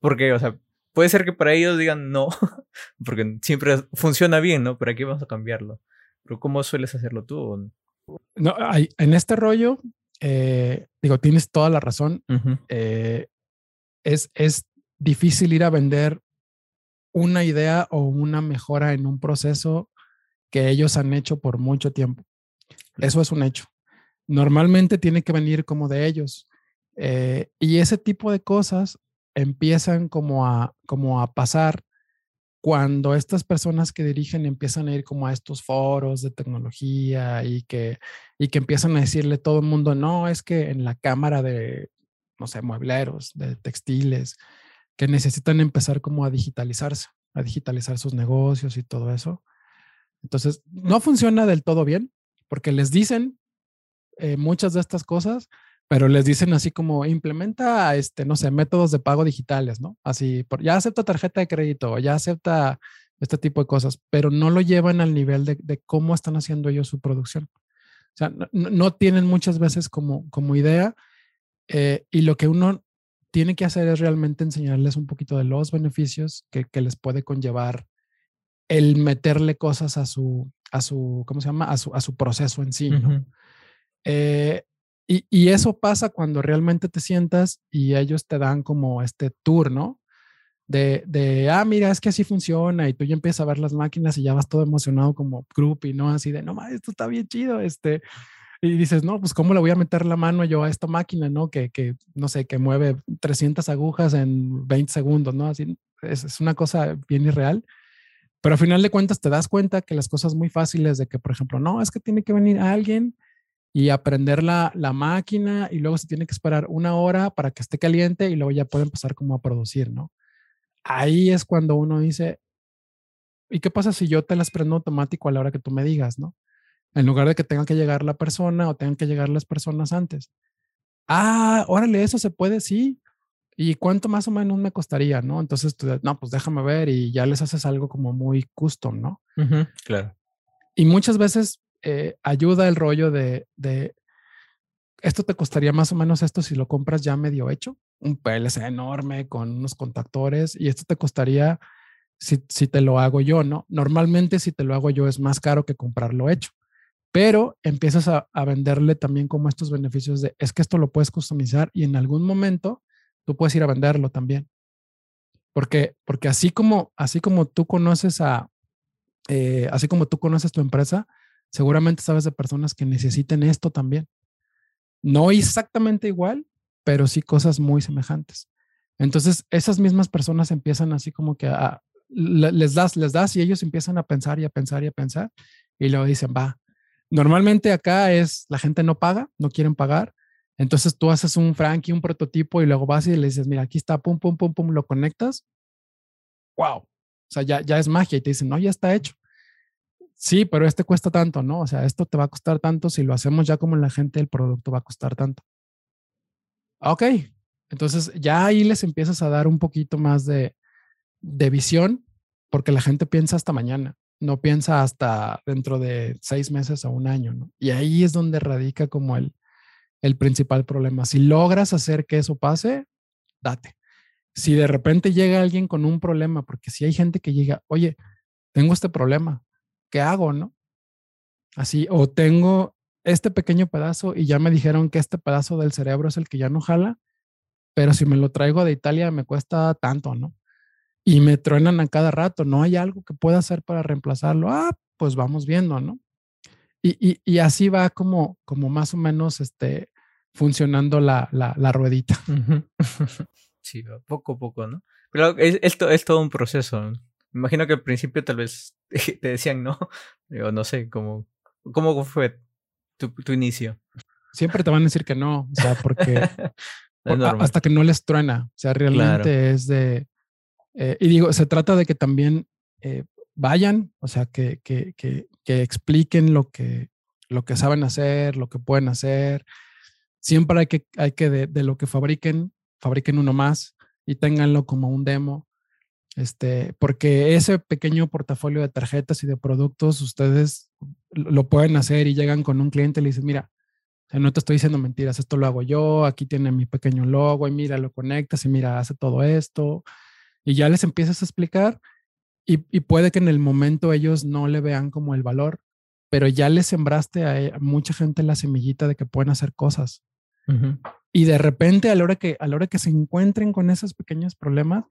Porque, o sea, puede ser que para ellos digan no, [laughs] porque siempre funciona bien, ¿no? Pero aquí vamos a cambiarlo. Pero ¿cómo sueles hacerlo tú? No, hay, en este rollo, eh, digo, tienes toda la razón. Eh, es, es difícil ir a vender una idea o una mejora en un proceso que ellos han hecho por mucho tiempo. Eso es un hecho. Normalmente tiene que venir como de ellos. Eh, y ese tipo de cosas empiezan como a, como a pasar cuando estas personas que dirigen empiezan a ir como a estos foros de tecnología y que, y que empiezan a decirle todo el mundo, no, es que en la cámara de, no sé, muebleros, de textiles, que necesitan empezar como a digitalizarse, a digitalizar sus negocios y todo eso. Entonces, no funciona del todo bien porque les dicen eh, muchas de estas cosas, pero les dicen así como implementa, este, no sé, métodos de pago digitales, ¿no? Así, ya acepta tarjeta de crédito, ya acepta este tipo de cosas, pero no lo llevan al nivel de, cómo están haciendo ellos su producción. O sea, no, tienen muchas veces como, como idea eh, y lo que uno tiene que hacer es realmente enseñarles un poquito de los beneficios que, les puede conllevar el meterle cosas a su, a su, ¿cómo se llama? A su, a su proceso en sí, ¿no? Y, eso pasa cuando realmente te sientas y ellos te dan como este tour, ¿no? De, de, ah, mira, es que así funciona y tú ya empiezas a ver las máquinas y ya vas todo emocionado como y ¿no? Así de, no, esto está bien chido, este. Y dices, no, pues cómo le voy a meter la mano yo a esta máquina, ¿no? Que, que no sé, que mueve 300 agujas en 20 segundos, ¿no? Así es, es una cosa bien irreal. Pero al final de cuentas te das cuenta que las cosas muy fáciles de que, por ejemplo, no, es que tiene que venir alguien y aprender la, la, máquina y luego se tiene que esperar una hora para que esté caliente y luego ya puede empezar como a producir, ¿no? Ahí es cuando uno dice, ¿y qué pasa si yo te las prendo automático a la hora que tú me digas, ¿no? En lugar de que tenga que llegar la persona o tengan que llegar las personas antes. Ah, órale, eso se puede, sí. ¿Y cuánto más o menos me costaría, no? Entonces, tú, no, pues déjame ver y ya les haces algo como muy custom, ¿no? claro. Y muchas veces eh, ayuda el rollo de, esto te costaría más o menos esto si lo compras ya medio hecho, un PLC enorme con unos contactores y esto te costaría si, si te lo hago yo, ¿no? Normalmente si te lo hago yo es más caro que comprarlo hecho, pero empiezas a, venderle también como estos beneficios de, es que esto lo puedes customizar y en algún momento tú puedes ir a venderlo también. Porque, porque así como, así como tú conoces a, eh, así como tú conoces tu empresa, seguramente sabes de personas que necesiten esto también. No exactamente igual, pero sí cosas muy semejantes. Entonces, esas mismas personas empiezan así como que a, les das, les das y ellos empiezan a pensar y a pensar y a pensar y luego dicen, va. Normalmente acá es la gente no paga, no quieren pagar. Entonces tú haces un Frankie, un prototipo y luego vas y le dices, mira, aquí está, pum, pum, pum, pum, lo conectas. Wow. O sea, ya, ya es magia y te dicen, no, ya está hecho sí, pero este cuesta tanto, ¿no? O sea, esto te va a costar tanto, si lo hacemos ya como la gente, el producto va a costar tanto. Ok, entonces ya ahí les empiezas a dar un poquito más de, de visión, porque la gente piensa hasta mañana, no piensa hasta dentro de seis meses o un año, ¿no? Y ahí es donde radica como el, el principal problema. Si logras hacer que eso pase, date. Si de repente llega alguien con un problema, porque si hay gente que llega, oye, tengo este problema, ¿qué hago, no? Así, o tengo este pequeño pedazo y ya me dijeron que este pedazo del cerebro es el que ya no jala, pero si me lo traigo de Italia me cuesta tanto, ¿no? Y me truenan a cada rato, ¿no hay algo que pueda hacer para reemplazarlo? Ah, pues vamos viendo, ¿no? Y, y, y así va como, como más o menos este, funcionando la, la, ruedita. [laughs] Sí, poco a poco, ¿no? Pero es, es, todo un proceso. Me imagino que al principio tal vez [laughs] te decían no. Yo no sé, ¿cómo, cómo fue tu, tu inicio? Siempre te van a decir que no, o sea, porque [laughs] hasta que no les truena. O sea, realmente es de. Eh, y digo, se trata de que también eh, vayan, o sea, que, que, que, que, expliquen lo que, lo que saben hacer, lo que pueden hacer. Siempre hay que, hay que de, de lo que fabriquen, fabriquen uno más y ténganlo como un demo. Este, porque ese pequeño portafolio de tarjetas y de productos, ustedes lo pueden hacer y llegan con un cliente y le dicen, mira, no te estoy diciendo mentiras, esto lo hago yo, aquí tiene mi pequeño logo y mira, lo conectas y mira, hace todo esto. Y ya les empiezas a explicar y, puede que en el momento ellos no le vean como el valor, pero ya les sembraste a, mucha gente la semillita de que pueden hacer cosas. Y de repente, a la, hora que, a la hora que se encuentren con esos pequeños problemas,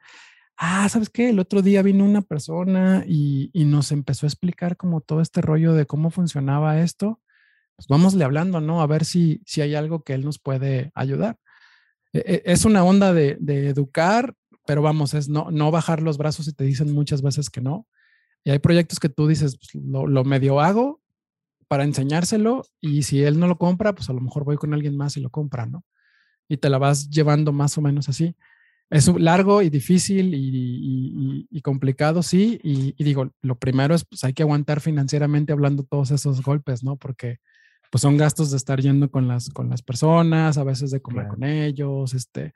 ah, ¿sabes qué? El otro día vino una persona y, y nos empezó a explicar como todo este rollo de cómo funcionaba esto pues vámosle hablando, ¿no? A ver si, si hay algo que él nos puede ayudar. E, e, es una onda de, educar, pero vamos, es no, no bajar los brazos y te dicen muchas veces que no. Y hay proyectos que tú dices, pues, lo, lo, medio hago para enseñárselo y si él no lo compra, pues a lo mejor voy con alguien más y lo compra, ¿no? Y te la vas llevando más o menos así. Es largo y difícil y, y, complicado, sí. Y, digo, lo primero es, pues hay que aguantar financieramente hablando todos esos golpes, ¿no? Porque pues son gastos de estar yendo con las, con las personas, a veces de comer con ellos, este,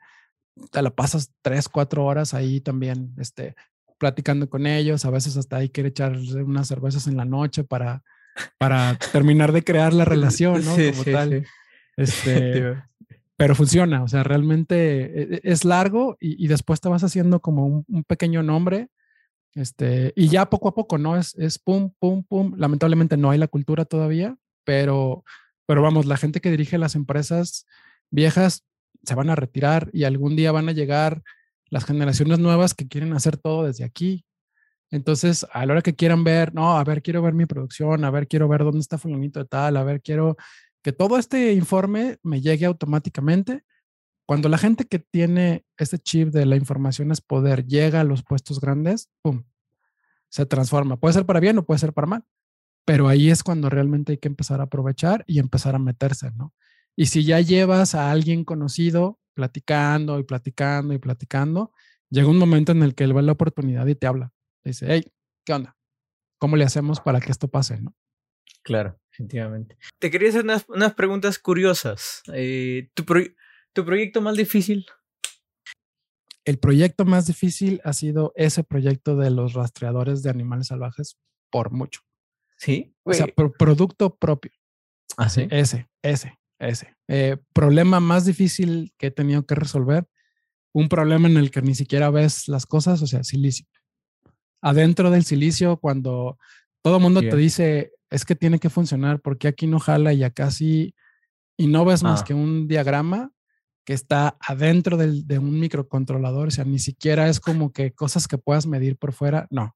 te la pasas tres, cuatro horas ahí también, este, platicando con ellos, a veces hasta ahí quiere echar unas cervezas en la noche para, para terminar de crear la relación, ¿no? Como tal. [laughs] Este, pero funciona, o sea, realmente e, e, es largo y, después te vas haciendo como un, un, pequeño nombre, este, y ya poco a poco, ¿no? Es, es pum, pum, pum. Lamentablemente no hay la cultura todavía, pero, pero vamos, la gente que dirige las empresas viejas se van a retirar y algún día van a llegar las generaciones nuevas que quieren hacer todo desde aquí. Entonces, a la hora que quieran ver, no, a ver, quiero ver mi producción, a ver, quiero ver dónde está fulanito de tal, a ver, quiero que todo este informe me llegue automáticamente. Cuando la gente que tiene este chip de la información es poder llega a los puestos grandes, ¡pum! Se transforma. Puede ser para bien o puede ser para mal pero ahí es cuando realmente hay que empezar a aprovechar y empezar a meterse, ¿no? Y si ya llevas a alguien conocido platicando y platicando y platicando, llega un momento en el que él ve la oportunidad y te habla. dice, hey, ¿qué onda? ¿Cómo le hacemos para que esto pase, no? Claro, definitivamente. Te quería hacer unas, preguntas curiosas. Eh, ¿tu, ¿Tu proyecto más difícil? El proyecto más difícil ha sido ese proyecto de los rastreadores de animales salvajes por mucho. Sí. O sea, producto propio. Ah, sí. Ese, ese, ese. Eh, problema más difícil que he tenido que resolver. Un problema en el que ni siquiera ves las cosas, o sea, silicio. Adentro del silicio, cuando todo el mundo te dice, es que tiene que funcionar, porque aquí no jala y acá sí, y no ves más ah. que un diagrama que está adentro del, de un microcontrolador, o sea, ni siquiera es como que cosas que puedas medir por fuera, no.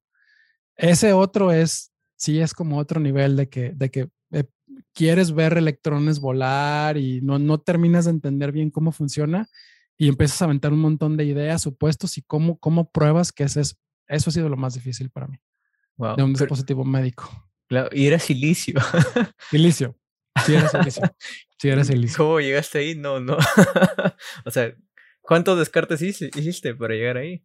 Ese otro es sí es como otro nivel de que, de que quieres ver electrones volar y no, no terminas de entender bien cómo funciona y empiezas a aventar un montón de ideas, supuestos y cómo, cómo pruebas que es eso. Ha sido lo más difícil para mí. de un dispositivo médico. Claro, y era silicio. [laughs] Silicio. Sí, era silicio. Sí, era silicio. ¿Cómo llegaste ahí? No, no. [laughs] o sea, ¿cuántos descartes hiciste para llegar ahí?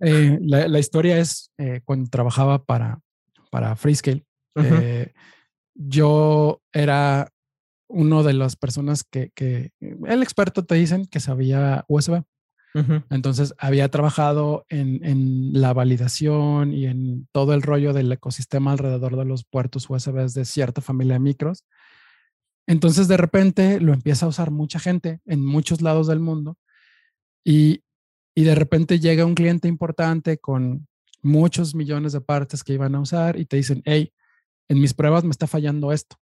Eh, la, la, historia es eh, cuando trabajaba para, para Freescale. Eh, yo era uno de las personas que, que, el experto te dicen que sabía USB. Entonces había trabajado en, en, la validación y en todo el rollo del ecosistema alrededor de los puertos USB de cierta familia de micros. Entonces de repente lo empieza a usar mucha gente en muchos lados del mundo y, y de repente llega un cliente importante con muchos millones de partes que iban a usar y te dicen, hey, en mis pruebas me está fallando esto.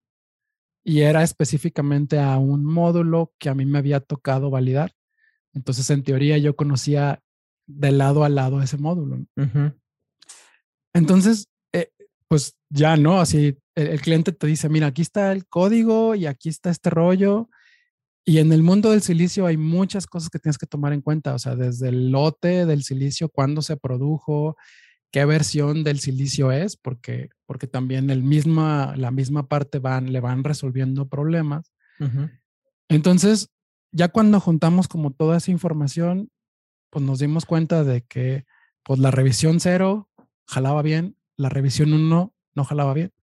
Y era específicamente a un módulo que a mí me había tocado validar. Entonces, en teoría, yo conocía de lado a lado ese módulo. Entonces, eh, pues ya, ¿no? Así el, cliente te dice, mira, aquí está el código y aquí está este rollo. Y en el mundo del silicio hay muchas cosas que tienes que tomar en cuenta, o sea, desde el lote del silicio, cuándo se produjo, qué versión del silicio es, porque, porque también el misma, la misma parte van, le van resolviendo problemas. Entonces, ya cuando juntamos como toda esa información, pues nos dimos cuenta de que pues la revisión cero jalaba bien, la revisión uno no jalaba bien.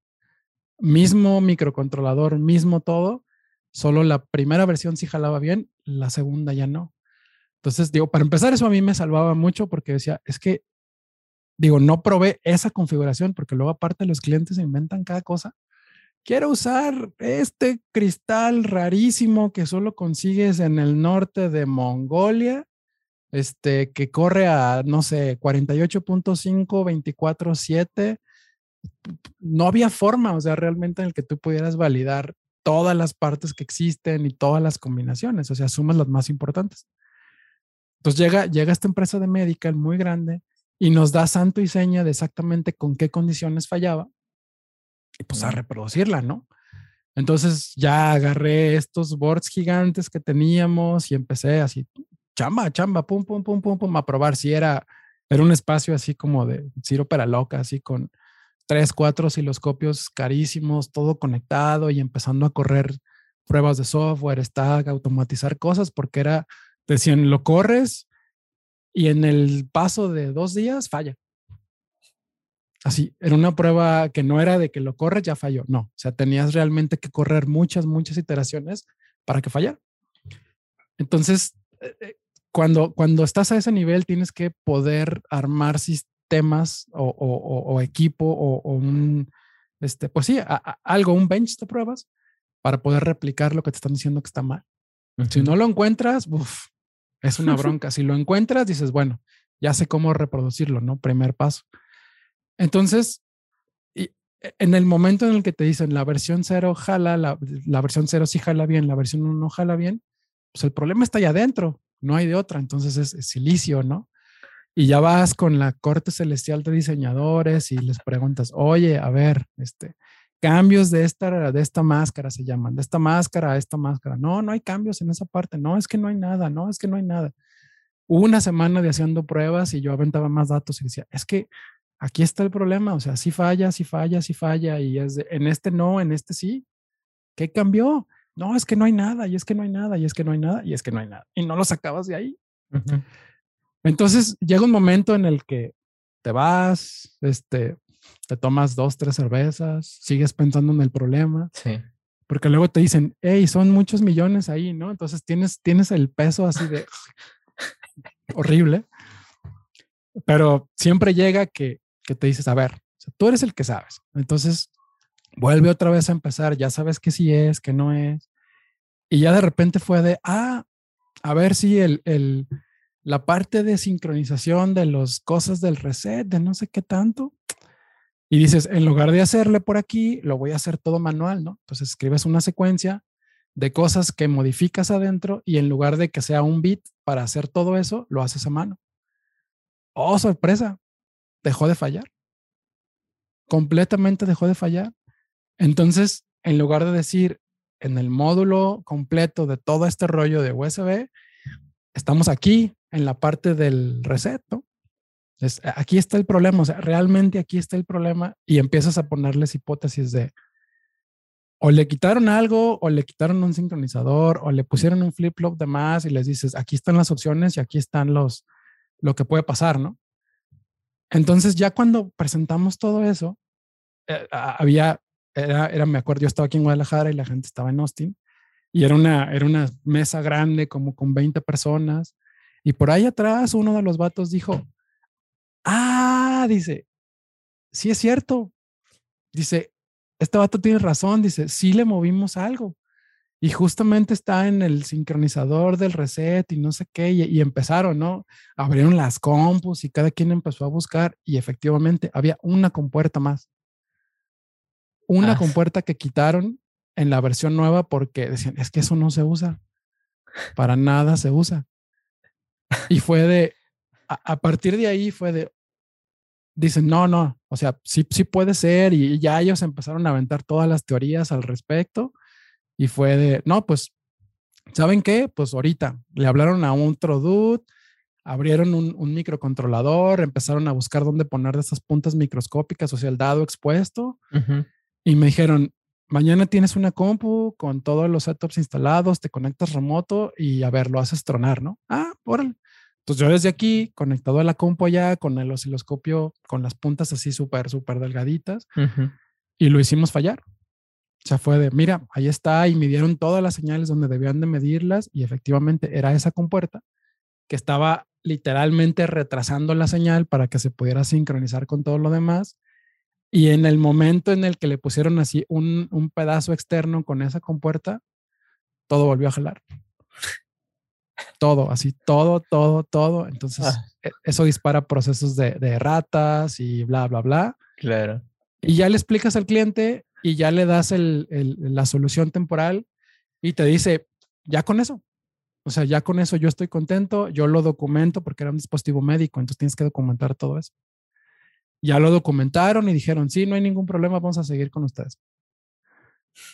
Mismo microcontrolador, mismo todo, solo la primera versión sí jalaba bien, la segunda ya no. Entonces, digo, para empezar, eso a mí me salvaba mucho porque decía, es que, digo, no probé esa configuración porque luego aparte los clientes inventan cada cosa. Quiero usar este cristal rarísimo que solo consigues en el norte de Mongolia, este, que corre a, no sé, 48.5, 24.7. No había forma, o sea, realmente en el que tú pudieras validar todas las partes que existen y todas las combinaciones, o sea, sumas las más importantes. Entonces llega, llega esta empresa de medical muy grande y nos da santo y seña de exactamente con qué condiciones fallaba y pues a reproducirla, ¿no? Entonces ya agarré estos boards gigantes que teníamos y empecé así, chamba, chamba, pum, pum, pum, pum, pum, a probar si era, era un espacio así como de Ciro para loca, así con tres, cuatro osciloscopios carísimos, todo conectado y empezando a correr pruebas de software, stack, automatizar cosas, porque era, decían, lo corres y en el paso de dos días falla. Así, era una prueba que no era de que lo corres, ya falló. No, o sea, tenías realmente que correr muchas, muchas iteraciones para que fallara. Entonces, eh, eh, cuando, cuando estás a ese nivel, tienes que poder armar temas o, equipo o, un, este, pues sí, algo, un bench de pruebas para poder replicar lo que te están diciendo que está mal. Si no lo encuentras, es una [laughs] bronca. si lo encuentras, dices, bueno, ya sé cómo reproducirlo, ¿no? Primer paso. Entonces, y e, en el momento en el que te dicen la versión cero jala, la, la versión cero sí jala bien, la versión 1 no jala bien, pues el problema está allá adentro, no hay de otra. Entonces es silicio, ¿no? y ya vas con la corte celestial de diseñadores y les preguntas, oye, a ver, este, cambios de esta, de esta máscara se llaman, de esta máscara a esta máscara. No, no hay cambios en esa parte. No, es que no hay nada, no, es que no hay nada. una semana de haciendo pruebas y yo aventaba más datos y decía, es que aquí está el problema, o sea, si falla, si falla, si falla, y es en este no, en este sí. ¿Qué cambió? No, es que no hay nada, y es que no hay nada, y es que no hay nada, y es que no hay nada. Y no lo sacabas de ahí. Entonces llega un momento en el que te vas, este, te tomas dos, tres cervezas, sigues pensando en el problema. Sí. Porque luego te dicen, hey, son muchos millones ahí, ¿no? Entonces tienes, tienes el peso así de horrible. Pero siempre llega que, que te dices, a ver, tú eres el que sabes. Entonces vuelve otra vez a empezar, ya sabes que sí es, que no es. Y ya de repente fue de, ah, a ver si el, el, la parte de sincronización de las cosas del reset, de no sé qué tanto. Y dices, en lugar de hacerle por aquí, lo voy a hacer todo manual, ¿no? Entonces escribes una secuencia de cosas que modificas adentro y en lugar de que sea un bit para hacer todo eso, lo haces a mano. Oh, sorpresa, dejó de fallar. Completamente dejó de fallar. Entonces, en lugar de decir en el módulo completo de todo este rollo de USB, estamos aquí en la parte del reset, ¿no? Aquí está el problema, o sea, realmente aquí está el problema y empiezas a ponerles hipótesis de o le quitaron algo, o le quitaron un sincronizador, o le pusieron un flip-flop de más y les dices, aquí están las opciones y aquí están los, lo que puede pasar, ¿no? Entonces ya cuando presentamos todo eso, eh, había, era, era, me acuerdo, yo estaba aquí en Guadalajara y la gente estaba en Austin y era una, era una mesa grande como con 20 personas y por ahí atrás uno de los vatos dijo, ah, dice, sí es cierto. Dice, este vato tiene razón, dice, sí le movimos algo. Y justamente está en el sincronizador del reset y no sé qué, y, empezaron, ¿no? Abrieron las compus y cada quien empezó a buscar y efectivamente había una compuerta más. Una ah. compuerta que quitaron en la versión nueva porque decían, es que eso no se usa. Para nada se usa. Y fue de, a, partir de ahí fue de, dicen, no, no, o sea, sí, sí puede ser. Y ya ellos empezaron a aventar todas las teorías al respecto. Y fue de, no, pues ¿saben qué? Pues ahorita le hablaron a un dude, abrieron un, microcontrolador, empezaron a buscar dónde poner de esas puntas microscópicas, o sea, el dado expuesto, y me dijeron, mañana tienes una compu con todos los setups instalados, te conectas remoto y a ver, lo haces tronar, ¿no? Ah, órale. Entonces yo desde aquí, conectado a la compu allá, con el osciloscopio, con las puntas así súper, súper delgaditas, y lo hicimos fallar. O sea, fue de, mira, ahí está, y midieron todas las señales donde debían de medirlas, y efectivamente era esa compuerta que estaba literalmente retrasando la señal para que se pudiera sincronizar con todo lo demás. Y en el momento en el que le pusieron así un, un pedazo externo con esa compuerta, todo volvió a jalar todo, así, todo, todo, todo. Entonces, ah. e, eso dispara procesos de, de, ratas y bla, bla, bla. Claro. Y ya le explicas al cliente y ya le das el, el, la solución temporal y te dice, ya con eso. O sea, ya con eso yo estoy contento, yo lo documento porque era un dispositivo médico, entonces tienes que documentar todo eso. Ya lo documentaron y dijeron, sí, no hay ningún problema, vamos a seguir con ustedes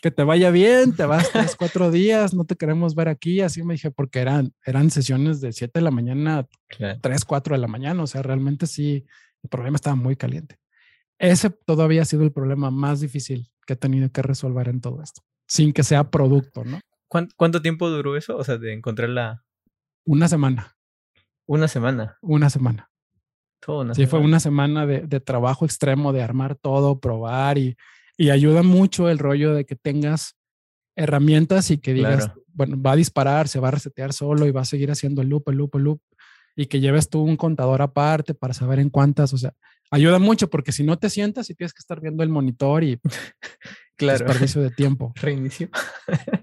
que te vaya bien, te vas tres, cuatro días, no te queremos ver aquí. Así me dije, porque eran, eran sesiones de 7 de la mañana, tres, 3, 4 de la mañana. O sea, realmente sí, el problema estaba muy caliente. Ese todavía ha sido el problema más difícil que he tenido que resolver en todo esto, sin que sea producto, ¿no? ¿Cuánto, tiempo duró eso? O sea, de encontrar la... Una semana. Una semana. Una semana. Todo sí, fue una semana de, de trabajo extremo, de armar todo, probar y y ayuda mucho el rollo de que tengas herramientas y que digas, bueno, va a disparar, se va a resetear solo y va a seguir haciendo el loop, el loop, el loop. Y que lleves tú un contador aparte para saber en cuántas, o sea, ayuda mucho porque si no te sientas y tienes que estar viendo el monitor y [laughs] claro. desperdicio de tiempo. [laughs] Reinicio.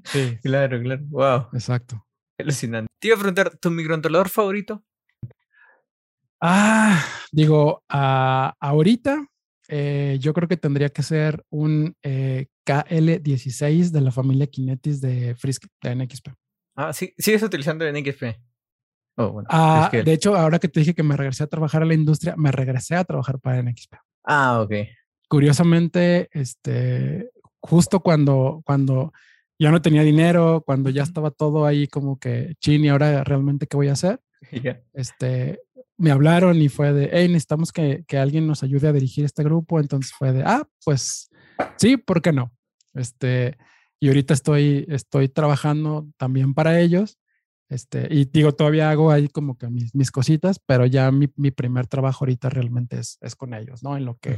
sí. [laughs] Claro, claro. Wow. Exacto. Alucinante. Te iba a preguntar, ¿tu microcontrolador favorito? Ah, digo, uh, ahorita eh, yo creo que tendría que ser un eh, KL16 de la familia Kinetis de Frisk, de NXP. Ah, sí, sigues utilizando NXP. Oh, bueno, ah, De hecho, ahora que te dije que me regresé a trabajar a la industria, me regresé a trabajar para NXP. Ah, ok. Curiosamente, este, justo cuando, cuando ya no tenía dinero, cuando ya estaba todo ahí como que chin y ahora realmente qué voy a hacer, [laughs] este, me hablaron y fue de, hey, necesitamos que, que, alguien nos ayude a dirigir este grupo. Entonces fue de, ah, pues sí, ¿por qué no? Este, y ahorita estoy, estoy trabajando también para ellos. Este, y digo, todavía hago ahí como que mis, mis cositas, pero ya mi, mi, primer trabajo ahorita realmente es, es con ellos, ¿no? En lo que,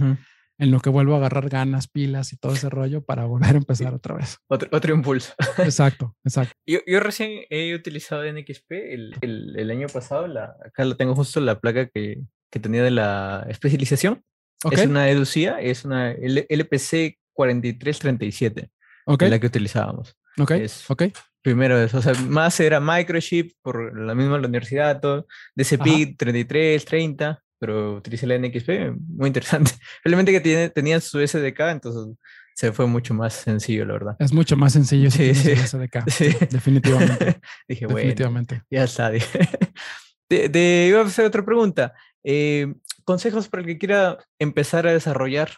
en lo que vuelvo a agarrar ganas, pilas y todo ese rollo para volver a empezar otra vez. Otro, otro impulso. [laughs] Exacto, exacto. Yo, yo recién he utilizado NXP el, el, el, año pasado, la, acá lo tengo justo la placa que, que tenía de la especialización. Es una EDUCIA, es una LPC 4337, okay. la que utilizábamos. Ok, es, ok. Primero eso, o sea, más era microchip por la misma la universidad, todo, DCP 33, 30, pero utilicé la NXP, muy interesante. [laughs] Realmente que tiene, tenían su SDK, entonces se fue mucho más sencillo, la verdad. Es mucho más sencillo sí, sí. SDK. [laughs] Sí. Definitivamente. [laughs] dije, Definitivamente. ya está. De, iba a hacer otra pregunta. Eh, consejos para el que quiera empezar a desarrollar.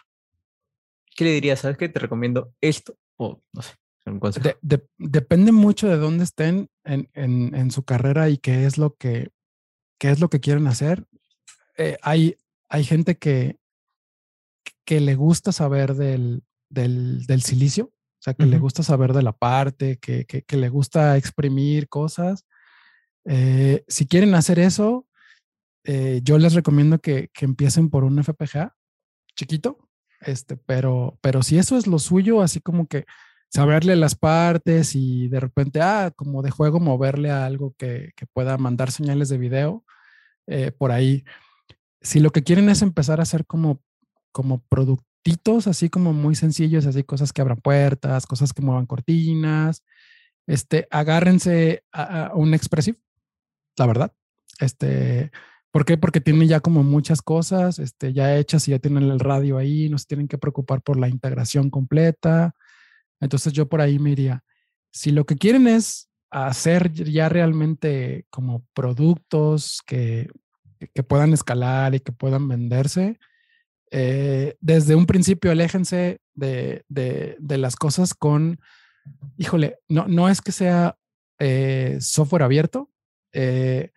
¿Qué le dirías? ¿Sabes qué? Te recomiendo esto o no sé. Un consejo. depende mucho de dónde estén en, en, en, su carrera y qué es lo que qué es lo que quieren hacer. Eh, hay, hay gente que, que le gusta saber del, del, del silicio, o sea, que le gusta saber de la parte, que, que, que le gusta exprimir cosas. Eh, si quieren hacer eso, eh, yo les recomiendo que, que, empiecen por un FPGA chiquito, este, pero, pero si eso es lo suyo, así como que saberle las partes y de repente, ah, como de juego, moverle a algo que, que pueda mandar señales de video, por ahí si lo que quieren es empezar a hacer como, como productitos, así como muy sencillos, así cosas que abran puertas, cosas que muevan cortinas, este, agárrense a, un Expressive, la verdad. Este, ¿Por qué? Porque tienen ya como muchas cosas este, ya hechas y ya tienen el radio ahí, no se tienen que preocupar por la integración completa. Entonces yo por ahí me diría, si lo que quieren es hacer ya realmente como productos que que puedan escalar y que puedan venderse. Eh, desde un principio, aléjense de, de, de, las cosas con, híjole, no, no es que sea eh, software abierto, eh,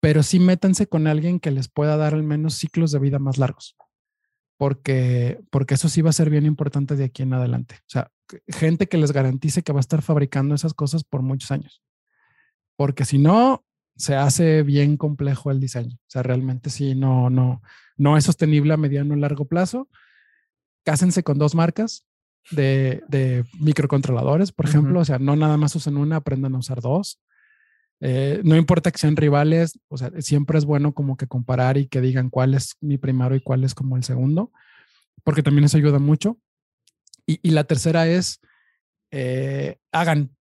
pero sí métanse con alguien que les pueda dar al menos ciclos de vida más largos, porque, porque eso sí va a ser bien importante de aquí en adelante. O sea, gente que les garantice que va a estar fabricando esas cosas por muchos años, porque si no, se hace bien complejo el diseño. O sea, realmente sí, no, no, no es sostenible a mediano o largo plazo. Cásense con dos marcas de, de microcontroladores, por ejemplo. O sea, no nada más usen una, aprendan a usar dos. Eh, no importa que sean rivales, o sea, siempre es bueno como que comparar y que digan cuál es mi primero y cuál es como el segundo, porque también eso ayuda mucho. Y, y la tercera es, eh, hagan,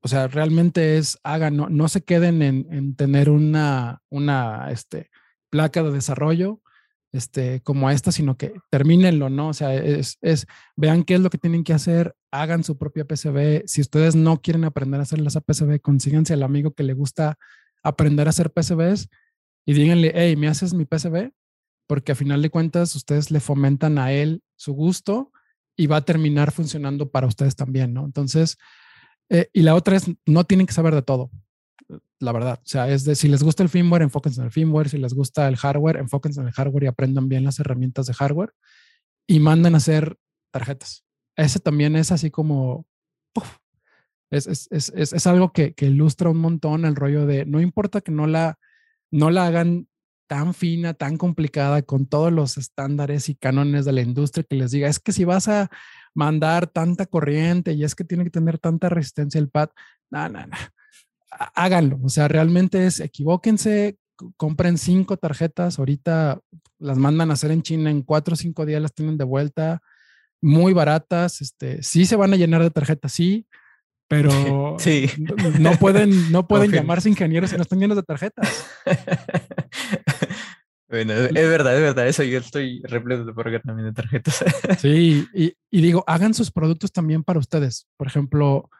o sea, realmente es, hagan, no, no se queden en, en, tener una, una este, placa de desarrollo este, como esta, sino que termínenlo, ¿no? O sea, es, es, vean qué es lo que tienen que hacer, hagan su propia PCB. Si ustedes no quieren aprender a hacer esa PCB, consíganse al amigo que le gusta aprender a hacer PCBs y díganle, hey, ¿me haces mi PCB? Porque a final de cuentas ustedes le fomentan a él su gusto y va a terminar funcionando para ustedes también, ¿no? Entonces, eh, y la otra es, no tienen que saber de todo, la verdad. O sea, es de, si les gusta el firmware, enfóquense en el firmware, si les gusta el hardware, enfóquense en el hardware y aprendan bien las herramientas de hardware y manden a hacer tarjetas. Ese también es así como, es, es, es, es, algo que, que ilustra un montón el rollo de, no importa que no la, no la hagan tan fina, tan complicada, con todos los estándares y cánones de la industria que les diga, es que si vas a mandar tanta corriente y es que tiene que tener tanta resistencia el pad, no, no, no, háganlo. O sea, realmente es, equivóquense, compren cinco tarjetas, ahorita las mandan a hacer en China, en cuatro o cinco días las tienen de vuelta, muy baratas, este, sí se van a llenar de tarjetas, sí, pero [laughs] sí. no pueden, no [laughs] pueden llamarse ingenieros si no están llenos de tarjetas. [laughs] Bueno, es verdad, es verdad, eso yo estoy repleto de por también de tarjetas. [laughs] Sí, y, y, digo, hagan sus productos también para ustedes. Por ejemplo,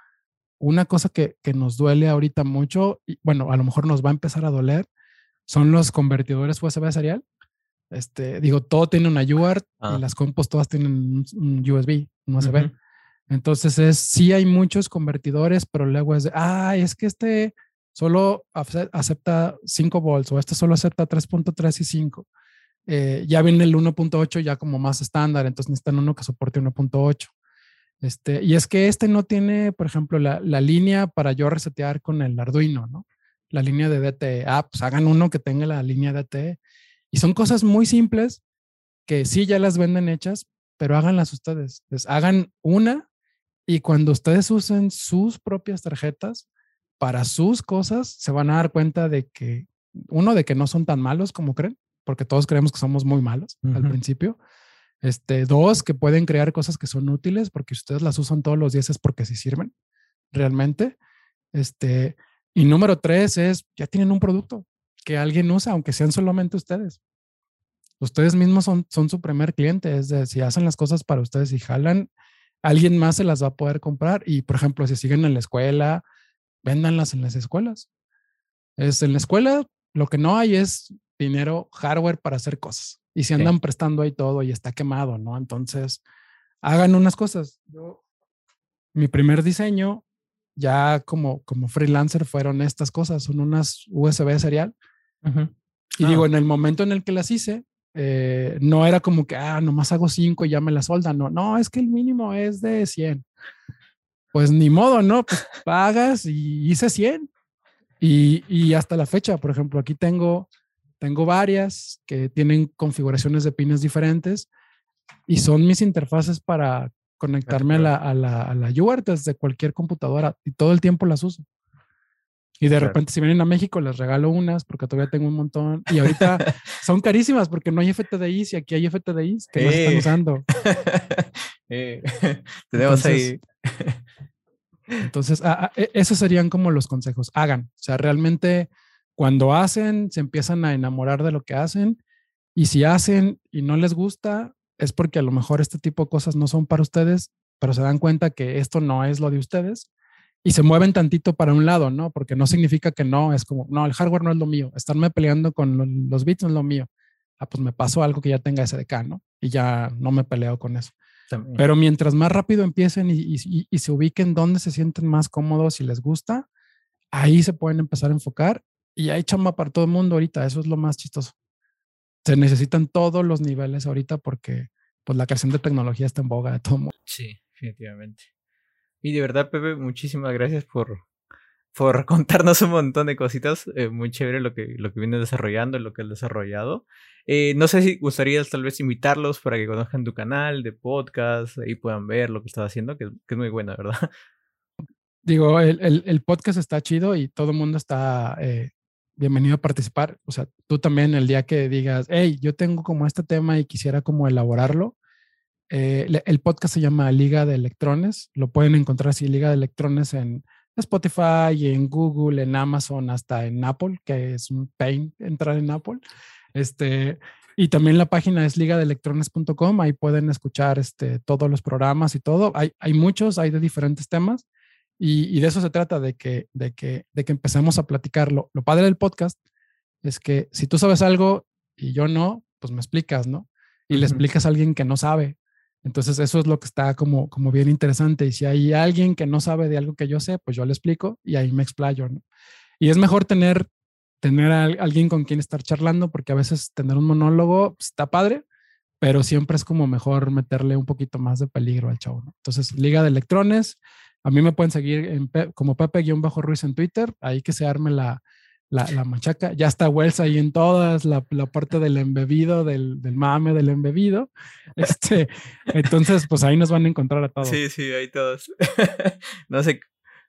una cosa que, que, nos duele ahorita mucho, y bueno, a lo mejor nos va a empezar a doler, son los convertidores USB serial. Este, digo, todo tiene una UART ah. y las compos todas tienen un, USB, un USB. Uh -huh. Entonces es, sí hay muchos convertidores, pero luego es de, ah, es que este solo acepta 5 volts o este solo acepta 3.3 y 5. Eh, ya viene el 1.8 ya como más estándar, entonces necesitan uno que soporte 1.8. Este, y es que este no tiene, por ejemplo, la, la, línea para yo resetear con el Arduino, ¿no? La línea de DTE. Ah, pues hagan uno que tenga la línea DTE. Y son cosas muy simples que sí ya las venden hechas, pero háganlas ustedes. Entonces, hagan una y cuando ustedes usen sus propias tarjetas para sus cosas, se van a dar cuenta de que, uno, de que no son tan malos como creen, porque todos creemos que somos muy malos uh -huh. al principio. Este, dos, que pueden crear cosas que son útiles porque ustedes las usan todos los días es porque sí sirven realmente. Este, y número tres es, ya tienen un producto que alguien usa, aunque sean solamente ustedes. Ustedes mismos son, son su primer cliente, es de si hacen las cosas para ustedes y jalan, alguien más se las va a poder comprar. Y, por ejemplo, si siguen en la escuela, véndanlas en las escuelas. Es en la escuela, lo que no hay es dinero, hardware para hacer cosas. Y si andan sí. prestando ahí todo y está quemado, ¿no? Entonces, hagan unas cosas. Yo, mi primer diseño, ya como, como freelancer, fueron estas cosas. Son unas USB serial. Uh -huh. Y ah. digo, en el momento en el que las hice, eh, no era como que, ah, nomás hago cinco y ya me la soldan. No, no, es que el mínimo es de 100. Pues ni modo, ¿no? Pues pagas y hice 100. Y, y hasta la fecha, por ejemplo, aquí tengo, tengo varias que tienen configuraciones de pines diferentes y son mis interfaces para conectarme a la, a la, a la UART desde cualquier computadora y todo el tiempo las uso. Y de claro. repente, si vienen a México, les regalo unas porque todavía tengo un montón. Y ahorita [laughs] son carísimas porque no hay FTDIs y aquí hay FTDIs que eh. no están usando. [laughs] eh. [laughs] Tenemos entonces, ahí. Entonces, a, a, esos serían como los consejos. Hagan. O sea, realmente cuando hacen, se empiezan a enamorar de lo que hacen. Y si hacen y no les gusta, es porque a lo mejor este tipo de cosas no son para ustedes, pero se dan cuenta que esto no es lo de ustedes y se mueven tantito para un lado, ¿no? Porque no significa que no, es como, no, el hardware no es lo mío, estarme peleando con los bits no es lo mío. Ah, pues me paso algo que ya tenga SDK, ¿no? Y ya no me peleo con eso. También. Pero mientras más rápido empiecen y, y, y, se ubiquen donde se sienten más cómodos y les gusta, ahí se pueden empezar a enfocar y hay chamba para todo el mundo ahorita. Eso es lo más chistoso. Se necesitan todos los niveles ahorita porque pues la creación de tecnología está en boga de todo mundo. Sí, definitivamente. Y de verdad, Pepe, muchísimas gracias por, por [laughs] contarnos un montón de cositas. Eh, muy chévere lo que, lo que viene desarrollando, lo que has desarrollado. Eh, no sé si gustarías tal vez invitarlos para que conozcan tu canal de podcast y puedan ver lo que estás haciendo, que, es muy buena, ¿verdad? [laughs] Digo, el, el, podcast está chido y todo el mundo está eh, bienvenido a participar. O sea, tú también el día que digas, hey, yo tengo como este tema y quisiera como elaborarlo, eh, el podcast se llama Liga de Electrones. Lo pueden encontrar así, Liga de Electrones en Spotify, en Google, en Amazon, hasta en Apple, que es un pain entrar en Apple. Este, y también la página es ligadeelectrones.com. Ahí pueden escuchar este, todos los programas y todo. Hay, hay muchos, hay de diferentes temas. Y, de eso se trata, de que, de que, de que empecemos a platicarlo. Lo padre del podcast es que si tú sabes algo y yo no, pues me explicas, ¿no? Y le explicas a alguien que no sabe. Entonces, eso es lo que está como, como bien interesante. Y si hay alguien que no sabe de algo que yo sé, pues yo le explico y ahí me explayo, ¿no? Y es mejor tener, tener a alguien con quien estar charlando, porque a veces tener un monólogo está padre, pero siempre es como mejor meterle un poquito más de peligro al show, ¿no? Entonces, Liga de Electrones, a mí me pueden seguir en, como Pepe-Ruiz en Twitter, ahí que se arme la, la, machaca. Ya está Wells ahí en todas, la, la parte del embebido, del, del, mame del embebido. [laughs] Este, entonces, pues ahí nos van a encontrar a todos. Sí, sí, ahí todos. [laughs] no sé.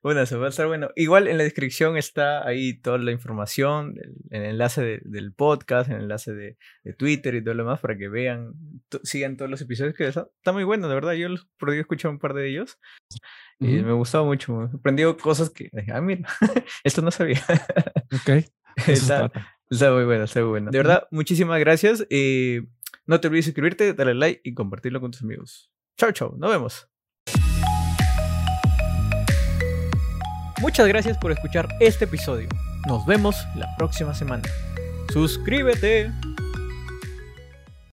Bueno, eso va a estar bueno. Igual en la descripción está ahí toda la información, el, enlace del podcast, el enlace de, de, Twitter y todo lo demás para que vean, sigan todos los episodios que está, está muy bueno, de verdad. Yo los por escuchar un par de ellos y me gustó mucho, aprendió cosas que ah, mira, [laughs] esto no sabía. ok. [laughs] está, muy bueno, está muy bueno. De verdad, muchísimas gracias. Eh, no te olvides suscribirte, darle like y compartirlo con tus amigos. Chao, chao, nos vemos. Muchas gracias por escuchar este episodio. Nos vemos la próxima semana. Suscríbete.